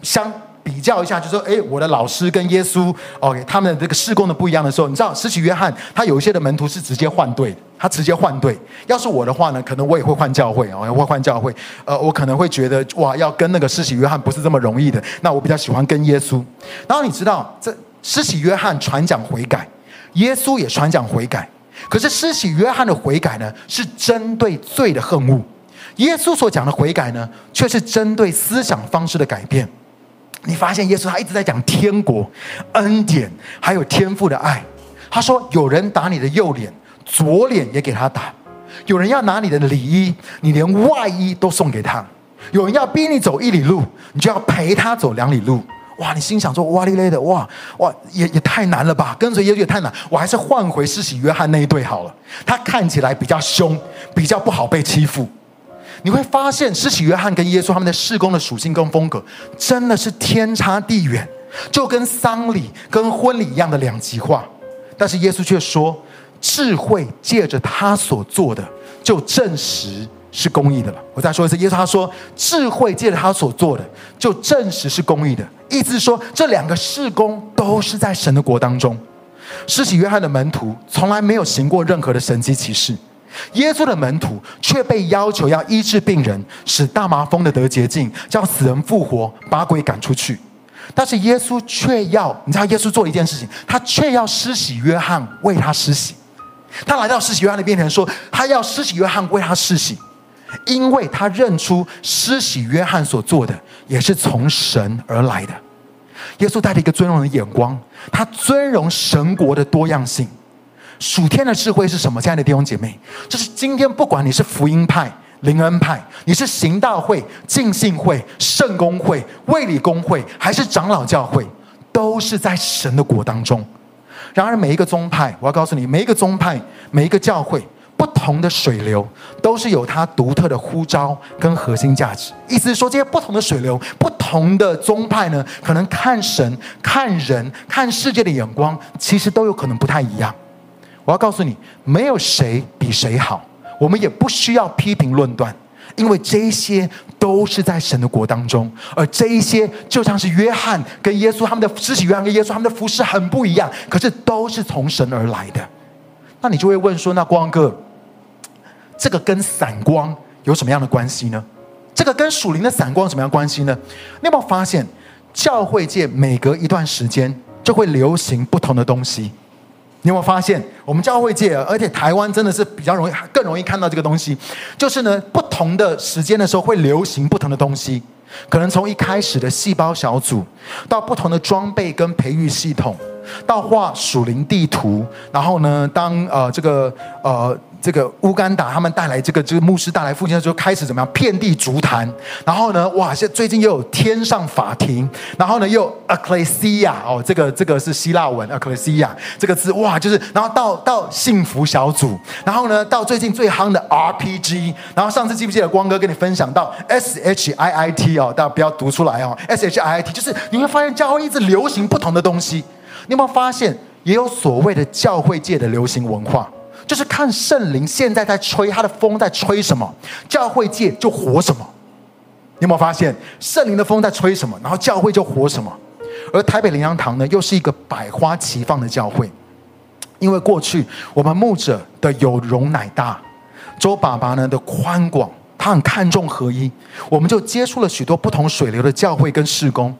相比较一下，就说：“哎，我的老师跟耶稣，OK，他们的这个事工的不一样的时候，你知道，施洗约翰他有一些的门徒是直接换队。”他直接换队。要是我的话呢，可能我也会换教会哦，会换教会。呃，我可能会觉得哇，要跟那个施洗约翰不是这么容易的。那我比较喜欢跟耶稣。然后你知道，这施洗约翰传讲悔改，耶稣也传讲悔改。可是施洗约翰的悔改呢，是针对罪的恨恶；耶稣所讲的悔改呢，却是针对思想方式的改变。你发现耶稣他一直在讲天国、恩典，还有天父的爱。他说：“有人打你的右脸。”左脸也给他打，有人要拿你的里衣，你连外衣都送给他；有人要逼你走一里路，你就要陪他走两里路。哇！你心想说：哇哩嘞的，哇哇，也也太难了吧？跟随耶稣也太难，我还是换回施洗约翰那一对好了。他看起来比较凶，比较不好被欺负。你会发现，施洗约翰跟耶稣他们的事工的属性跟风格真的是天差地远，就跟丧礼跟婚礼一样的两极化。但是耶稣却说。智慧借着他所做的，就证实是公义的了。我再说一次，耶稣他说，智慧借着他所做的，就证实是公义的。意思是说，这两个事工都是在神的国当中。施洗约翰的门徒从来没有行过任何的神迹奇事，耶稣的门徒却被要求要医治病人，使大麻风的得洁净，叫死人复活，把鬼赶出去。但是耶稣却要，你知道耶稣做一件事情，他却要施洗约翰为他施洗。他来到施洗约翰的面前说：“他要施洗约翰为他施洗，因为他认出施洗约翰所做的也是从神而来的。”耶稣带着一个尊荣的眼光，他尊荣神国的多样性。属天的智慧是什么？亲爱的弟兄姐妹，就是今天不管你是福音派、灵恩派，你是行道会、浸信会、圣公会、卫理公会，还是长老教会，都是在神的国当中。然而，每一个宗派，我要告诉你，每一个宗派、每一个教会，不同的水流，都是有它独特的呼召跟核心价值。意思是说，这些不同的水流、不同的宗派呢，可能看神、看人、看世界的眼光，其实都有可能不太一样。我要告诉你，没有谁比谁好，我们也不需要批评论断，因为这些都是在神的国当中，而这一些就像是约翰跟耶稣他们的施洗约翰跟耶稣他们的服饰很不一样，可是都是从神而来的。那你就会问说：那光哥，这个跟散光有什么样的关系呢？这个跟属灵的散光有什么样关系呢？你有没有发现，教会界每隔一段时间就会流行不同的东西？你有没有发现，我们教会界，而且台湾真的是比较容易，更容易看到这个东西，就是呢，不同的时间的时候会流行不同的东西，可能从一开始的细胞小组，到不同的装备跟培育系统，到画属灵地图，然后呢，当呃这个呃。这个乌干达他们带来这个，这个牧师带来复兴的时候，开始怎么样？遍地足坛，然后呢，哇！现最近又有天上法庭，然后呢，又 ecclesia 哦，这个这个是希腊文 ecclesia 这个字，哇！就是然后到到幸福小组，然后呢，到最近最夯的 RPG，然后上次记不记得光哥跟你分享到 shit 哦，大家不要读出来哦，S H I I T 就是你会发现教会一直流行不同的东西，你有没有发现也有所谓的教会界的流行文化？就是看圣灵现在在吹，他的风在吹什么，教会界就活什么。你有没有发现圣灵的风在吹什么，然后教会就活什么？而台北灵粮堂呢，又是一个百花齐放的教会，因为过去我们牧者的有容乃大，周爸爸呢的宽广，他很看重合一，我们就接触了许多不同水流的教会跟事工。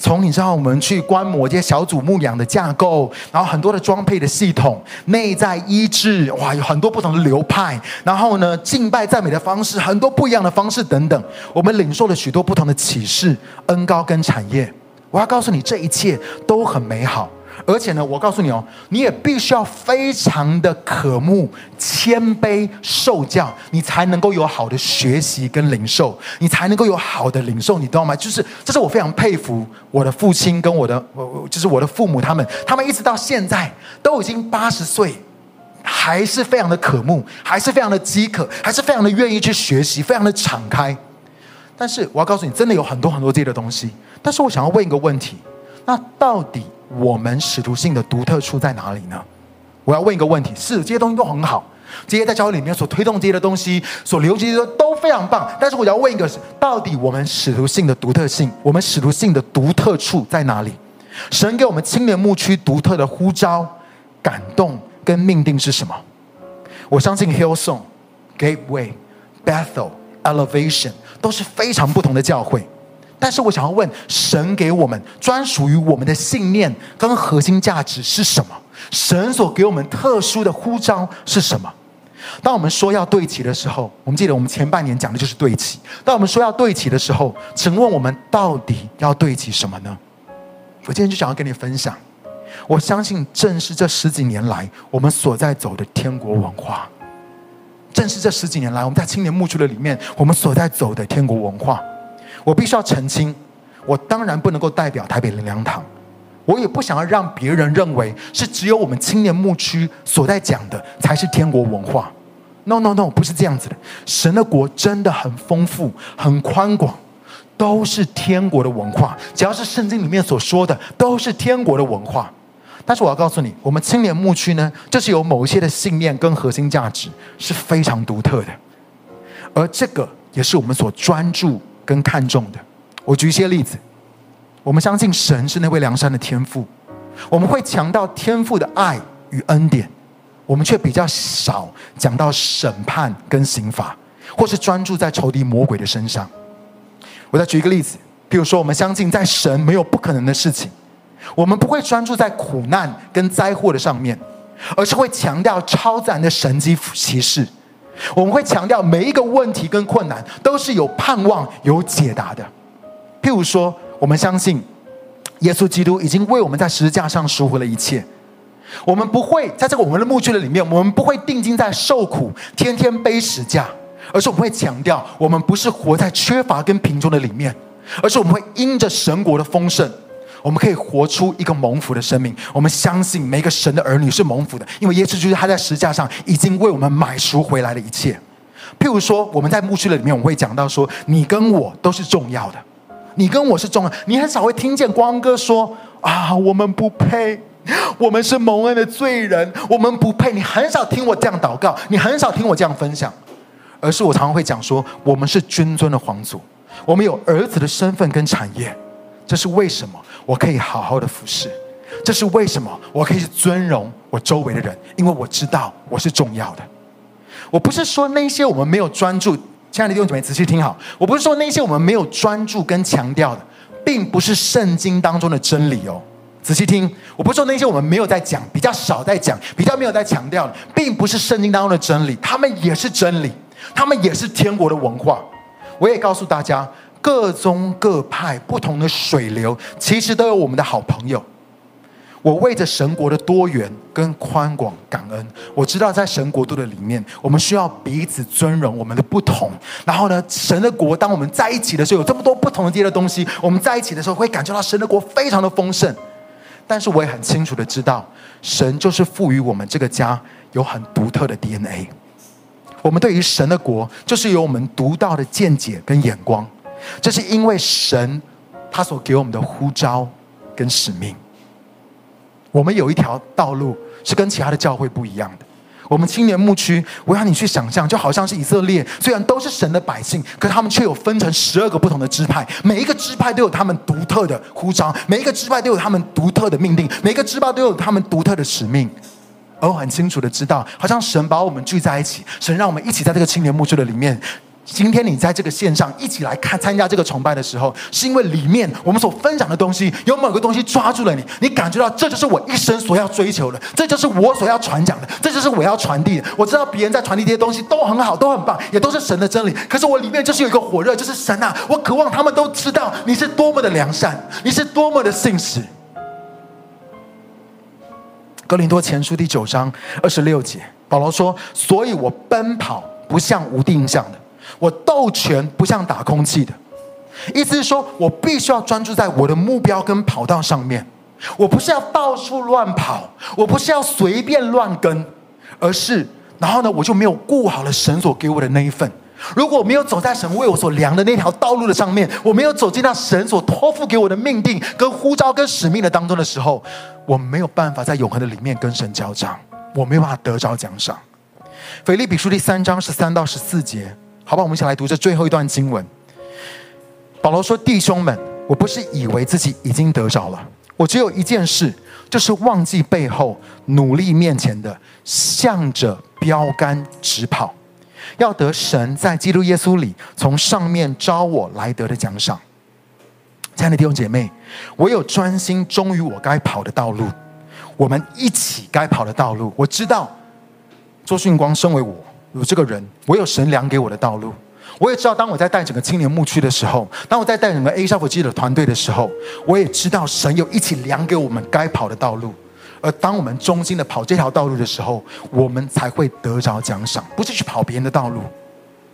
从你知道我们去观摩这些小组牧养的架构，然后很多的装配的系统、内在医治，哇，有很多不同的流派，然后呢，敬拜赞美的方式，很多不一样的方式等等，我们领受了许多不同的启示、恩高跟产业。我要告诉你，这一切都很美好。而且呢，我告诉你哦，你也必须要非常的渴慕、谦卑、受教，你才能够有好的学习跟领受，你才能够有好的领受，你知道吗？就是这是我非常佩服我的父亲跟我的，就是我的父母，他们他们一直到现在都已经八十岁，还是非常的渴慕，还是非常的饥渴，还是非常的愿意去学习，非常的敞开。但是我要告诉你，真的有很多很多这些的东西。但是我想要问一个问题，那到底？我们使徒性的独特处在哪里呢？我要问一个问题：是这些东西都很好，这些在教会里面所推动这些的东西，所流行的都非常棒。但是我要问一个：到底我们使徒性的独特性，我们使徒性的独特处在哪里？神给我们青年牧区独特的呼召、感动跟命定是什么？我相信 Hillsong、Gateway、Bethel、Elevation 都是非常不同的教会。但是我想要问，神给我们专属于我们的信念跟核心价值是什么？神所给我们特殊的呼召是什么？当我们说要对齐的时候，我们记得我们前半年讲的就是对齐。当我们说要对齐的时候，请问我们到底要对齐什么呢？我今天就想要跟你分享，我相信正是这十几年来我们所在走的天国文化，正是这十几年来我们在青年牧区的里面我们所在走的天国文化。我必须要澄清，我当然不能够代表台北灵粮堂，我也不想要让别人认为是只有我们青年牧区所在讲的才是天国文化。No No No，不是这样子的。神的国真的很丰富、很宽广，都是天国的文化。只要是圣经里面所说的，都是天国的文化。但是我要告诉你，我们青年牧区呢，就是有某一些的信念跟核心价值是非常独特的，而这个也是我们所专注。跟看重的，我举一些例子。我们相信神是那位梁山的天赋，我们会强调天赋的爱与恩典，我们却比较少讲到审判跟刑罚，或是专注在仇敌魔鬼的身上。我再举一个例子，比如说，我们相信在神没有不可能的事情，我们不会专注在苦难跟灾祸的上面，而是会强调超自然的神迹奇事。我们会强调每一个问题跟困难都是有盼望、有解答的。譬如说，我们相信耶稣基督已经为我们在十字架上赎回了一切。我们不会在这个我们的墓区的里面，我们不会定睛在受苦、天天背十架，而是我们会强调，我们不是活在缺乏跟贫穷的里面，而是我们会因着神国的丰盛。我们可以活出一个蒙福的生命。我们相信每个神的儿女是蒙福的，因为耶稣就是他在十字架上已经为我们买赎回来的一切。譬如说，我们在牧区的里面，我们会讲到说，你跟我都是重要的，你跟我是重要。你很少会听见光哥说啊，我们不配，我们是蒙恩的罪人，我们不配。你很少听我这样祷告，你很少听我这样分享。而是我常常会讲说，我们是君尊的皇族，我们有儿子的身份跟产业。这是为什么？我可以好好的服侍。这是为什么？我可以尊荣我周围的人，因为我知道我是重要的。我不是说那些我们没有专注，亲爱的弟兄姐妹，仔细听好。我不是说那些我们没有专注跟强调的，并不是圣经当中的真理哦。仔细听，我不是说那些我们没有在讲、比较少在讲、比较没有在强调的，并不是圣经当中的真理，他们也是真理，他们也是天国的文化。我也告诉大家，各宗各派不同的水流，其实都有我们的好朋友。我为着神国的多元跟宽广感恩。我知道在神国度的里面，我们需要彼此尊荣我们的不同。然后呢，神的国当我们在一起的时候，有这么多不同的这些东西，我们在一起的时候会感觉到神的国非常的丰盛。但是我也很清楚的知道，神就是赋予我们这个家有很独特的 DNA。我们对于神的国，就是有我们独到的见解跟眼光。这是因为神他所给我们的呼召跟使命。我们有一条道路是跟其他的教会不一样的。我们青年牧区，我要你去想象，就好像是以色列，虽然都是神的百姓，可他们却有分成十二个不同的支派，每一个支派都有他们独特的呼召，每一个支派都有他们独特的命令，每个支派都有他们独特的使命。而我很清楚的知道，好像神把我们聚在一起，神让我们一起在这个青年牧区的里面。今天你在这个线上一起来看参加这个崇拜的时候，是因为里面我们所分享的东西有某个东西抓住了你，你感觉到这就是我一生所要追求的，这就是我所要传讲的，这就是我要传递的。我知道别人在传递这些东西都很好，都很棒，也都是神的真理。可是我里面就是有一个火热，就是神啊！我渴望他们都知道你是多么的良善，你是多么的信实。哥林多前书第九章二十六节，保罗说：“所以我奔跑不像无定向的。”我斗拳不像打空气的，意思是说我必须要专注在我的目标跟跑道上面。我不是要到处乱跑，我不是要随便乱跟，而是然后呢，我就没有顾好了神所给我的那一份。如果我没有走在神为我所量的那条道路的上面，我没有走进到神所托付给我的命定、跟呼召、跟使命的当中的时候，我没有办法在永恒的里面跟神交账，我没有办法得着奖赏。腓立比书第三章十三到十四节。好吧，我们一起来读这最后一段经文。保罗说：“弟兄们，我不是以为自己已经得着了，我只有一件事，就是忘记背后，努力面前的，向着标杆直跑，要得神在基督耶稣里从上面招我来得的奖赏。”亲爱的弟兄姐妹，我有专心忠于我该跑的道路，我们一起该跑的道路。我知道，周训光身为我。有这个人，我有神量给我的道路。我也知道，当我在带整个青年牧区的时候，当我在带整个 A 少辅基的团队的时候，我也知道神有一起量给我们该跑的道路。而当我们忠心的跑这条道路的时候，我们才会得着奖赏，不是去跑别人的道路。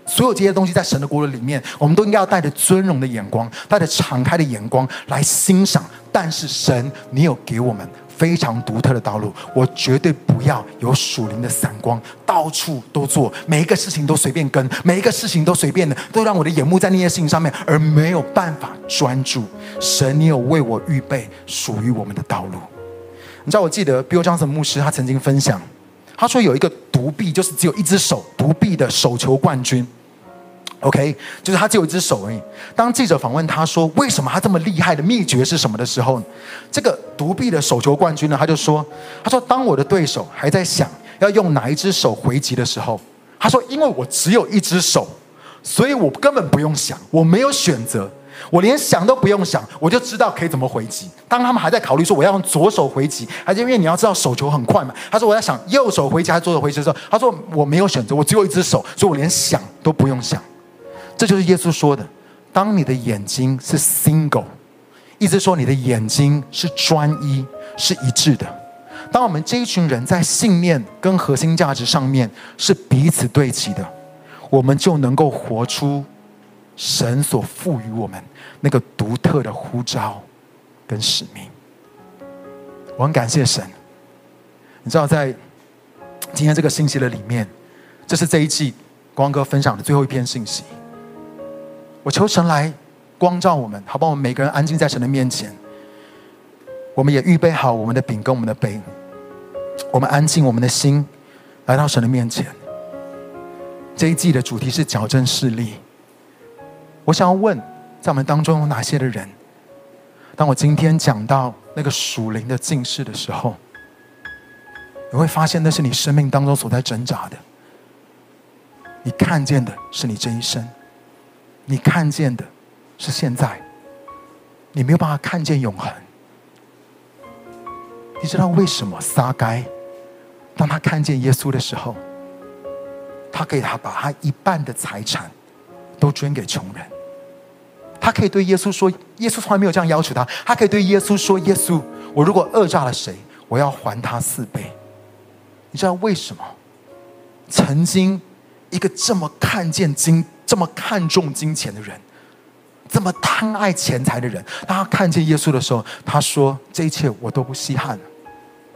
所有这些东西在神的国度里面，我们都应该要带着尊荣的眼光，带着敞开的眼光来欣赏。但是神，你有给我们。非常独特的道路，我绝对不要有属灵的散光，到处都做，每一个事情都随便跟，每一个事情都随便的，都让我的眼目在那些事情上面，而没有办法专注。神，你有为我预备属于我们的道路。你知道，我记得 Bill Johnson 牧师他曾经分享，他说有一个独臂，就是只有一只手独臂的手球冠军。OK，就是他只有一只手而已。当记者访问他说为什么他这么厉害的秘诀是什么的时候，这个独臂的手球冠军呢，他就说：“他说当我的对手还在想要用哪一只手回击的时候，他说因为我只有一只手，所以我根本不用想，我没有选择，我连想都不用想，我就知道可以怎么回击。当他们还在考虑说我要用左手回击，还是因为你要知道手球很快嘛？他说我在想右手回击还是左手回击的时候，他说我没有选择，我只有一只手，所以我连想都不用想。”这就是耶稣说的：“当你的眼睛是 single，意思说你的眼睛是专一、是一致的。当我们这一群人在信念跟核心价值上面是彼此对齐的，我们就能够活出神所赋予我们那个独特的呼召跟使命。”我很感谢神。你知道，在今天这个信息的里面，这是这一季光哥分享的最后一篇信息。我求神来光照我们，好不好？我们每个人安静在神的面前。我们也预备好我们的饼跟我们的杯，我们安静我们的心，来到神的面前。这一季的主题是矫正视力。我想要问，在我们当中有哪些的人？当我今天讲到那个属灵的近视的时候，你会发现那是你生命当中所在挣扎的。你看见的是你这一生，你看见的是现在，你没有办法看见永恒。你知道为什么撒该，当他看见耶稣的时候，他给他把他一半的财产都捐给穷人？他可以对耶稣说：“耶稣从来没有这样要求他。”他可以对耶稣说：“耶稣，我如果讹诈了谁，我要还他四倍。”你知道为什么？曾经一个这么看见金、这么看重金钱的人，这么贪爱钱财的人，当他看见耶稣的时候，他说：“这一切我都不稀罕，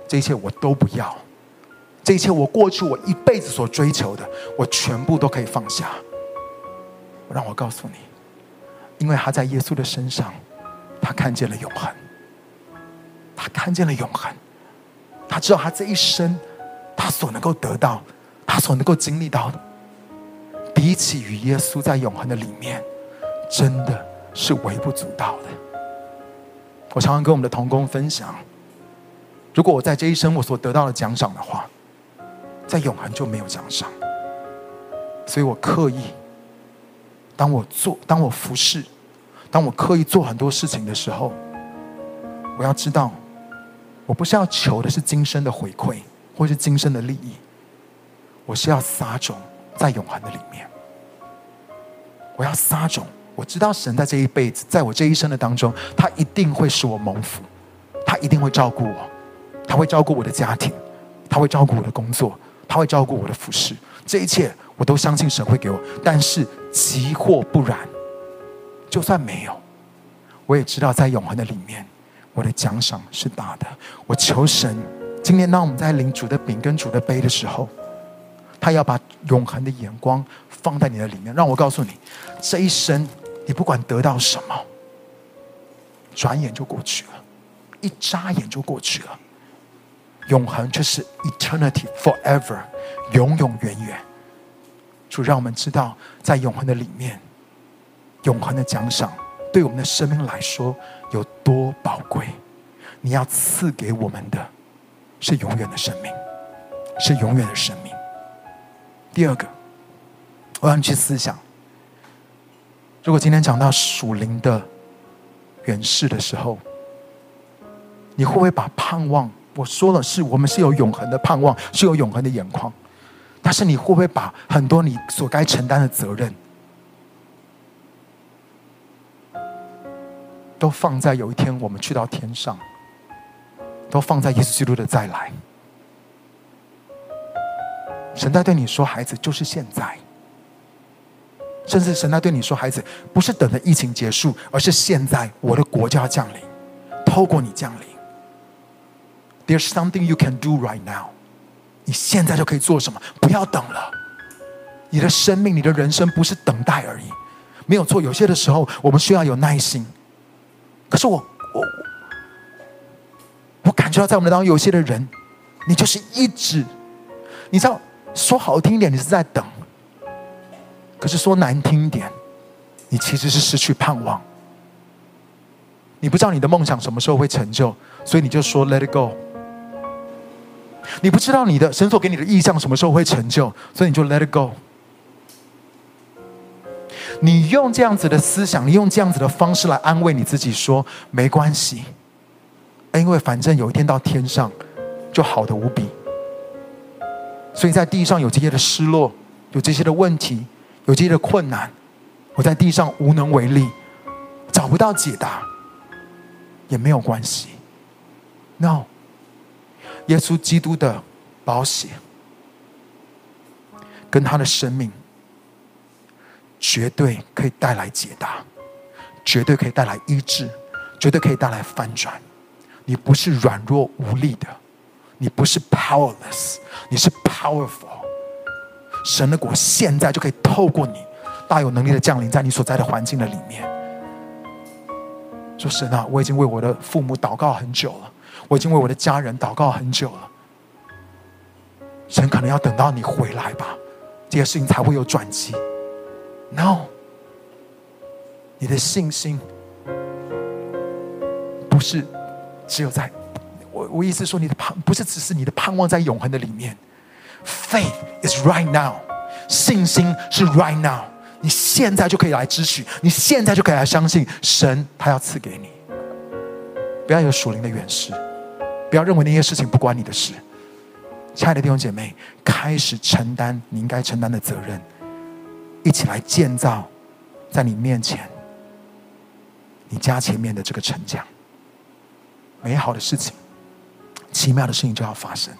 这一切我都不要，这一切我过去我一辈子所追求的，我全部都可以放下。”让我告诉你。因为他在耶稣的身上，他看见了永恒，他看见了永恒，他知道他这一生，他所能够得到，他所能够经历到的，比起与耶稣在永恒的里面，真的是微不足道的。我常常跟我们的同工分享，如果我在这一生我所得到的奖赏的话，在永恒就没有奖赏，所以我刻意。当我做，当我服侍，当我刻意做很多事情的时候，我要知道，我不是要求的是今生的回馈，或是今生的利益，我是要撒种在永恒的里面。我要撒种，我知道神在这一辈子，在我这一生的当中，他一定会使我蒙福，他一定会照顾我，他会照顾我的家庭，他会照顾我的工作，他会照顾我的服饰，这一切。我都相信神会给我，但是即或不然，就算没有，我也知道在永恒的里面，我的奖赏是大的。我求神，今天当我们在领主的饼跟主的杯的时候，他要把永恒的眼光放在你的里面。让我告诉你，这一生你不管得到什么，转眼就过去了，一眨眼就过去了。永恒就是 eternity forever，永永远远。主让我们知道，在永恒的里面，永恒的奖赏对我们的生命来说有多宝贵。你要赐给我们的，是永远的生命，是永远的生命。第二个，我让你去思想：如果今天讲到属灵的远视的时候，你会不会把盼望？我说了，是我们是有永恒的盼望，是有永恒的眼眶。但是你会不会把很多你所该承担的责任，都放在有一天我们去到天上，都放在耶稣基督的再来？神在对你说：“孩子，就是现在。”甚至神在对你说：“孩子，不是等着疫情结束，而是现在，我的国就要降临，透过你降临。”There's something you can do right now. 你现在就可以做什么？不要等了。你的生命，你的人生不是等待而已，没有错。有些的时候，我们需要有耐心。可是我我我感觉到，在我们当中有些的人，你就是一直，你知道，说好听一点，你是在等；可是说难听一点，你其实是失去盼望。你不知道你的梦想什么时候会成就，所以你就说 “Let it go”。你不知道你的神所给你的意象什么时候会成就，所以你就 let it go。你用这样子的思想，你用这样子的方式来安慰你自己，说没关系，因为反正有一天到天上就好的无比。所以在地上有这些的失落，有这些的问题，有这些的困难，我在地上无能为力，找不到解答，也没有关系。No。耶稣基督的保险，跟他的生命，绝对可以带来解答，绝对可以带来医治，绝对可以带来翻转。你不是软弱无力的，你不是 powerless，你是 powerful。神的国现在就可以透过你，大有能力的降临在你所在的环境的里面。说神啊，我已经为我的父母祷告很久了。我已经为我的家人祷告很久了，神可能要等到你回来吧，这些事情才会有转机。No，你的信心不是只有在我我意思说，你的盼不是只是你的盼望在永恒的里面。Faith is right now，信心是 right now，你现在就可以来支取，你现在就可以来相信神，他要赐给你。不要有属灵的远视，不要认为那些事情不关你的事。亲爱的弟兄姐妹，开始承担你应该承担的责任，一起来建造在你面前、你家前面的这个城墙。美好的事情、奇妙的事情就要发生。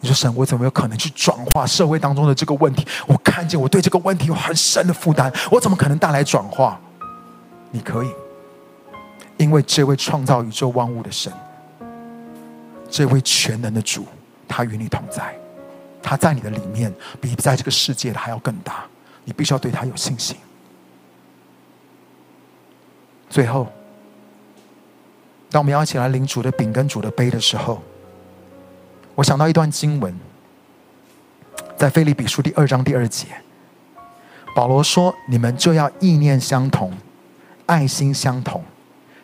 你说神，我怎么有可能去转化社会当中的这个问题？我看见我对这个问题有很深的负担，我怎么可能带来转化？你可以，因为这位创造宇宙万物的神，这位全能的主，他与你同在，他在你的里面，比在这个世界的还要更大。你必须要对他有信心。最后，当我们要一起来领主的饼跟主的杯的时候。我想到一段经文，在腓利比书第二章第二节，保罗说：“你们就要意念相同，爱心相同，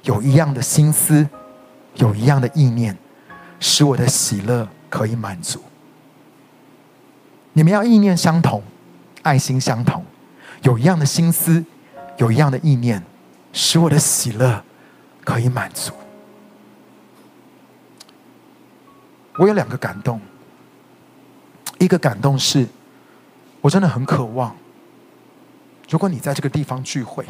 有一样的心思，有一样的意念，使我的喜乐可以满足。”你们要意念相同，爱心相同，有一样的心思，有一样的意念，使我的喜乐可以满足。我有两个感动，一个感动是，我真的很渴望，如果你在这个地方聚会，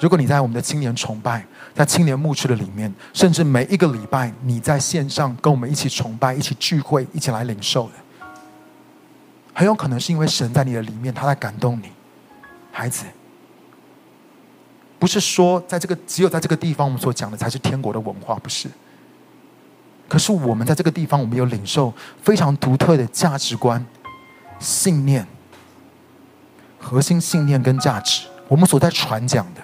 如果你在我们的青年崇拜，在青年牧区的里面，甚至每一个礼拜你在线上跟我们一起崇拜、一起聚会、一起来领受的，很有可能是因为神在你的里面，他在感动你，孩子，不是说在这个只有在这个地方我们所讲的才是天国的文化，不是。可是我们在这个地方，我们有领受非常独特的价值观、信念、核心信念跟价值。我们所在传讲的，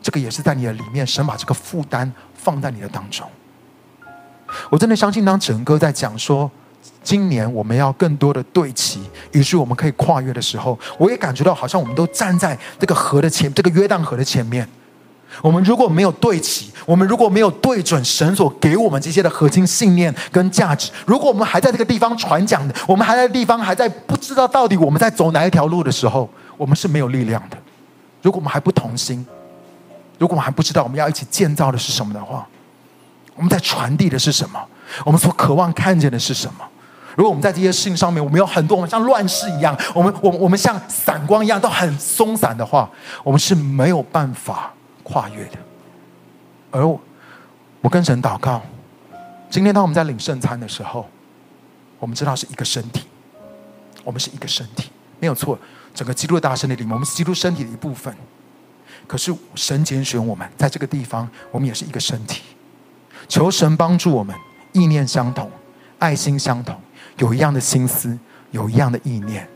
这个也是在你的里面，神把这个负担放在你的当中。我真的相信，当整个在讲说，今年我们要更多的对齐，于是我们可以跨越的时候，我也感觉到好像我们都站在这个河的前，这个约旦河的前面。我们如果没有对齐，我们如果没有对准神所给我们这些的核心信念跟价值，如果我们还在这个地方传讲的，我们还在地方还在不知道到底我们在走哪一条路的时候，我们是没有力量的。如果我们还不同心，如果我们还不知道我们要一起建造的是什么的话，我们在传递的是什么？我们所渴望看见的是什么？如果我们在这些事情上面，我们有很多，我们像乱世一样，我们我们我们像散光一样都很松散的话，我们是没有办法。跨越的，而我，我跟神祷告。今天当我们在领圣餐的时候，我们知道是一个身体，我们是一个身体，没有错。整个基督的大身体里面，我们是基督身体的一部分。可是神拣选我们在这个地方，我们也是一个身体。求神帮助我们，意念相同，爱心相同，有一样的心思，有一样的意念，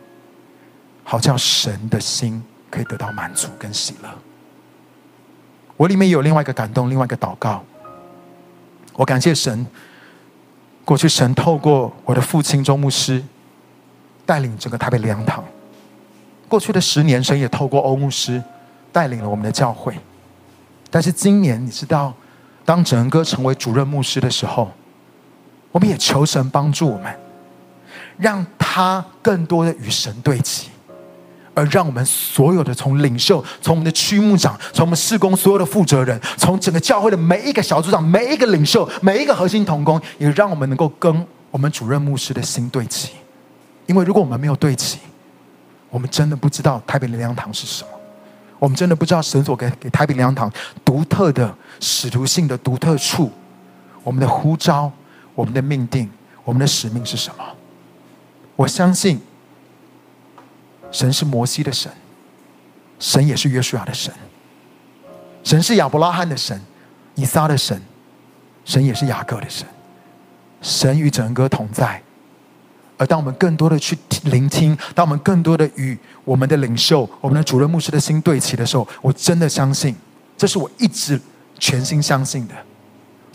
好叫神的心可以得到满足跟喜乐。我里面有另外一个感动，另外一个祷告。我感谢神，过去神透过我的父亲周牧师带领整个台北灵堂。过去的十年，神也透过欧牧师带领了我们的教会。但是今年，你知道，当整个成为主任牧师的时候，我们也求神帮助我们，让他更多的与神对齐。而让我们所有的从领袖、从我们的区牧长、从我们事工所有的负责人、从整个教会的每一个小组长、每一个领袖、每一个核心同工，也让我们能够跟我们主任牧师的心对齐。因为如果我们没有对齐，我们真的不知道台北灵粮堂是什么，我们真的不知道神所给给台北灵粮堂独特的使徒性的独特处，我们的呼召、我们的命定、我们的使命是什么？我相信。神是摩西的神，神也是约书亚的神，神是亚伯拉罕的神，以撒的神，神也是雅各的神，神与整个同在。而当我们更多的去聆听，当我们更多的与我们的领袖、我们的主任牧师的心对齐的时候，我真的相信，这是我一直全心相信的，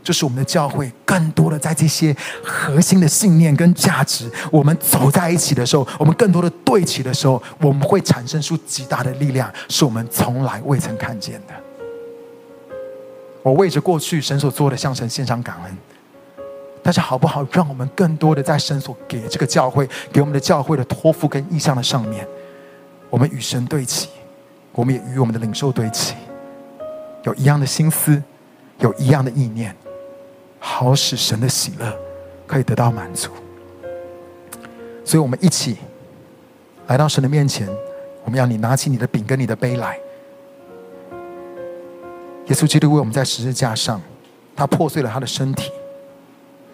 就是我们的教会，更多的在这些核心的信念跟价值，我们走在一起的时候，我们更多的对齐的时候，我们会产生出极大的力量，是我们从来未曾看见的。我为着过去神所做的向神献上感恩。但是好不好？让我们更多的在神所给这个教会、给我们的教会的托付跟意向的上面，我们与神对齐，我们也与我们的领袖对齐，有一样的心思，有一样的意念，好使神的喜乐可以得到满足。所以，我们一起来到神的面前，我们要你拿起你的饼跟你的杯来。耶稣基督为我们在十字架上，他破碎了他的身体。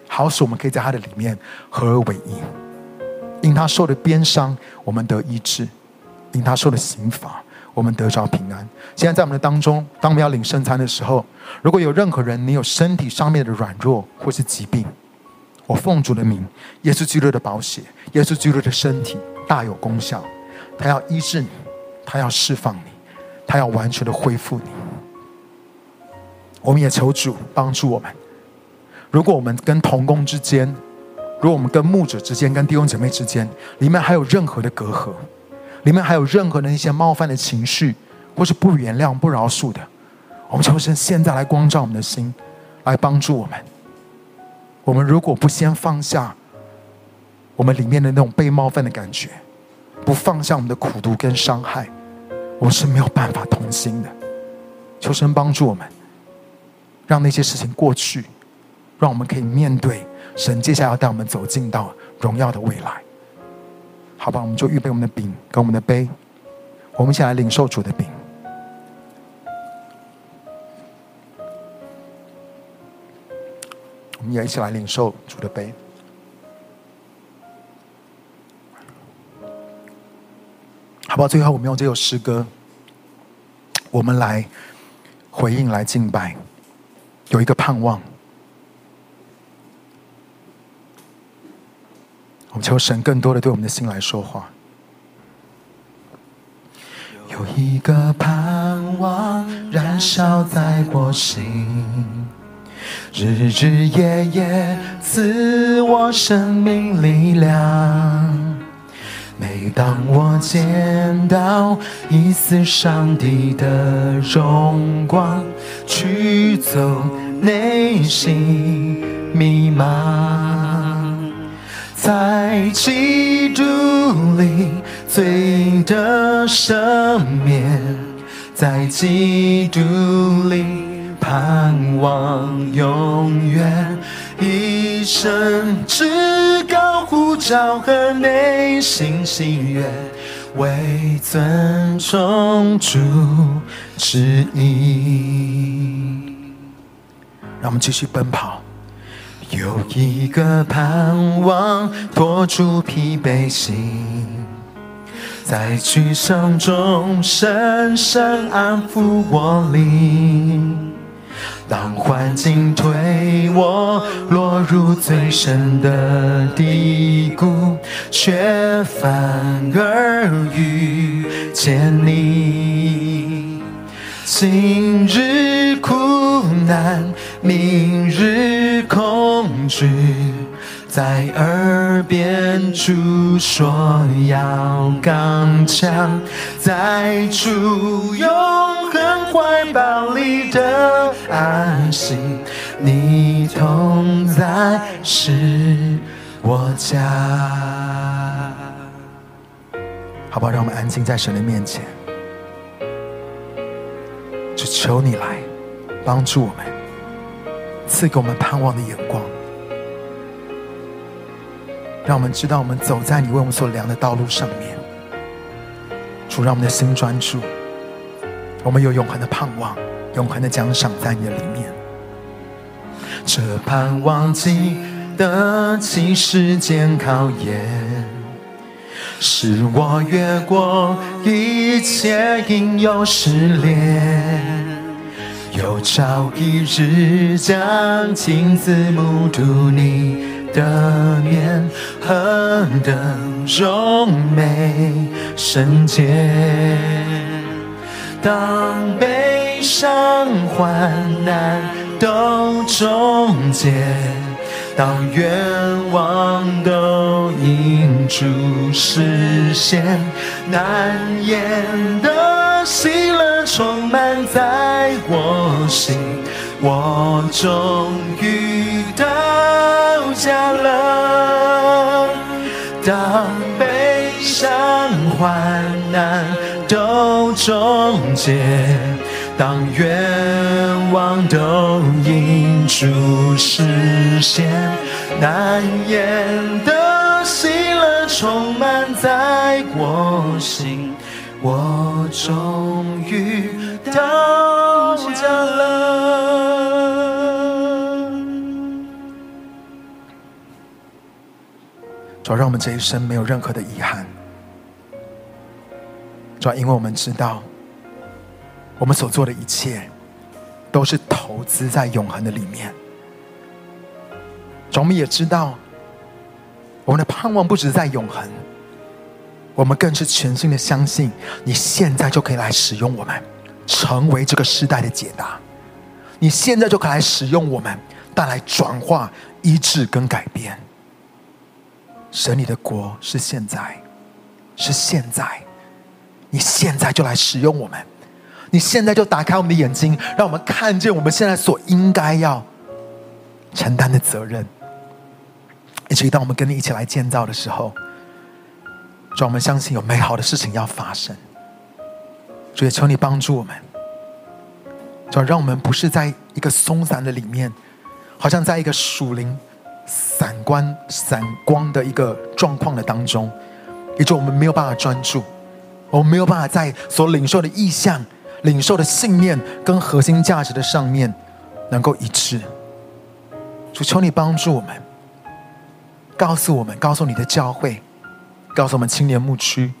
好使我们可以在他的里面合而为一。因他受的鞭伤，我们得医治；因他受的刑罚，我们得着平安。现在在我们的当中，当我们要领圣餐的时候，如果有任何人你有身体上面的软弱或是疾病，我奉主的名，耶稣基督的宝血，耶稣基督的身体大有功效，他要医治你，他要释放你，他要完全的恢复你。我们也求主帮助我们。如果我们跟同工之间，如果我们跟牧者之间、跟弟兄姐妹之间，里面还有任何的隔阂，里面还有任何的一些冒犯的情绪，或是不原谅、不饶恕的，我们求神现在来光照我们的心，来帮助我们。我们如果不先放下我们里面的那种被冒犯的感觉，不放下我们的苦毒跟伤害，我是没有办法同心的。求神帮助我们，让那些事情过去。让我们可以面对神接下来要带我们走进到荣耀的未来，好吧？我们就预备我们的饼跟我们的杯，我们一起来领受主的饼，我们也一起来领受主的杯，好不好？最后，我们用这首诗歌，我们来回应，来敬拜，有一个盼望。求神更多的对我们的心来说话。有一个盼望燃烧在我心，日日夜夜赐我生命力量。每当我见到一丝上帝的荣光，驱走内心迷茫。在基督里罪得赦免，在基督里盼望永远，一生至高呼召和内心喜悦，为尊崇主旨意。让我们继续奔跑。有一个盼望，托住疲惫心，在沮丧中深深安抚我灵。当环境推我落入最深的低谷，却反而遇见你。今日苦难，明日恐惧，在耳边主说要刚强，在主永恒怀抱里的安息，你同在是我家。好不好？让我们安静在神的面前。只求你来帮助我们，赐给我们盼望的眼光，让我们知道我们走在你为我们所量的道路上面。主，让我们的心专注，我们有永恒的盼望，永恒的奖赏在你的里面。这盼望经得起时间考验。使我越过一切应有试炼，有朝一日将亲自目睹你的面，何等荣美圣洁。当悲伤患难都终结，当愿望都因主实现，难言的喜乐充满在我心，我终于到家了。当悲伤患难都终结。当愿望都因主实现，难言的喜乐充满在我心，我终于到家了。主要让我们这一生没有任何的遗憾，主要因为我们知道。我们所做的一切，都是投资在永恒的里面。我们也知道，我们的盼望不只在永恒，我们更是全心的相信，你现在就可以来使用我们，成为这个时代的解答。你现在就可以来使用我们，带来转化、医治跟改变。神，你的国是现在，是现在，你现在就来使用我们。你现在就打开我们的眼睛，让我们看见我们现在所应该要承担的责任。以至于当我们跟你一起来建造的时候，让我们相信有美好的事情要发生。主也求你帮助我们，主让我们不是在一个松散的里面，好像在一个属灵散光散光的一个状况的当中，以致我们没有办法专注，我们没有办法在所领受的意象。领受的信念跟核心价值的上面能够一致，主求你帮助我们，告诉我们，告诉你的教会，告诉我们青年牧区，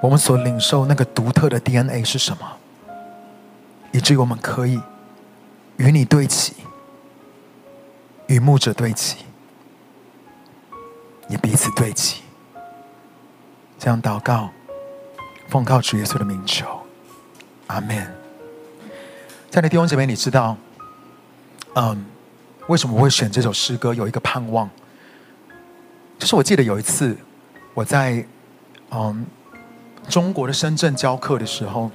我们所领受那个独特的 DNA 是什么，以至于我们可以与你对齐，与牧者对齐，也彼此对齐，这样祷告，奉靠主耶稣的名求。阿门。亲爱的弟兄姐妹，你知道，嗯，为什么我会选这首诗歌？有一个盼望，就是我记得有一次我在嗯中国的深圳教课的时候，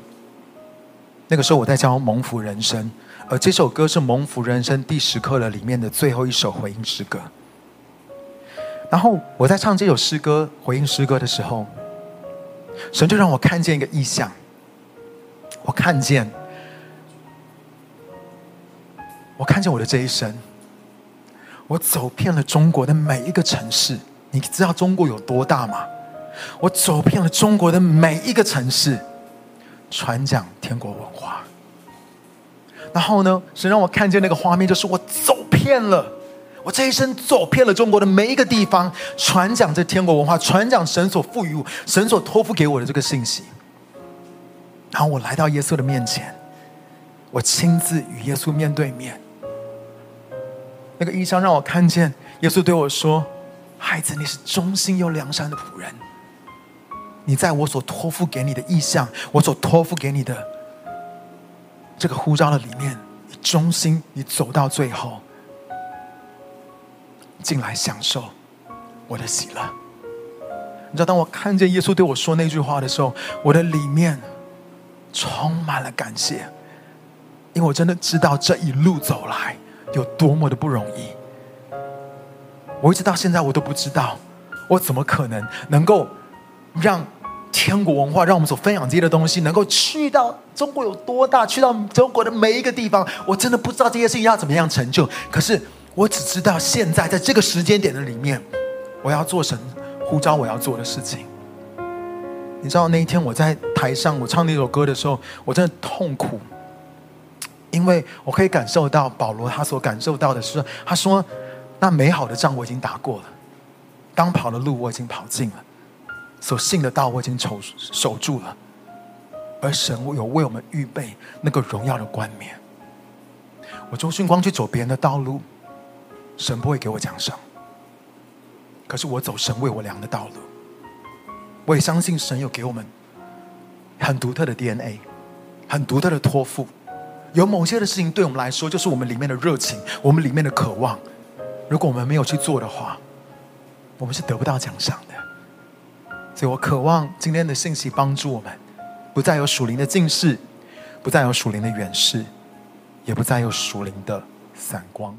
那个时候我在教蒙福人生，而这首歌是蒙福人生第十课的里面的最后一首回应诗歌。然后我在唱这首诗歌回应诗歌的时候，神就让我看见一个异象。我看见，我看见我的这一生，我走遍了中国的每一个城市。你知道中国有多大吗？我走遍了中国的每一个城市，传讲天国文化。然后呢，神让我看见那个画面，就是我走遍了，我这一生走遍了中国的每一个地方，传讲这天国文化，传讲神所赋予、神所托付给我的这个信息。然后我来到耶稣的面前，我亲自与耶稣面对面。那个异象让我看见耶稣对我说：“孩子，你是忠心又良善的仆人。你在我所托付给你的意象，我所托付给你的这个呼召的里面，你忠心，你走到最后，进来享受我的喜乐。你知道，当我看见耶稣对我说那句话的时候，我的里面。”充满了感谢，因为我真的知道这一路走来有多么的不容易。我一直到现在我都不知道，我怎么可能能够让天国文化，让我们所分享这些的东西，能够去到中国有多大，去到中国的每一个地方。我真的不知道这些事情要怎么样成就。可是我只知道现在在这个时间点的里面，我要做神呼召我要做的事情。你知道那一天我在台上我唱那首歌的时候，我真的痛苦，因为我可以感受到保罗他所感受到的是，他说：“那美好的仗我已经打过了，当跑的路我已经跑尽了，所信的道我已经守守住了，而神有为我们预备那个荣耀的冠冕。我周迅光去走别人的道路，神不会给我奖赏，可是我走神为我量的道路。”我也相信神有给我们很独特的 DNA，很独特的托付，有某些的事情对我们来说，就是我们里面的热情，我们里面的渴望。如果我们没有去做的话，我们是得不到奖赏的。所以我渴望今天的信息帮助我们，不再有属灵的近视，不再有属灵的远视，也不再有属灵的散光。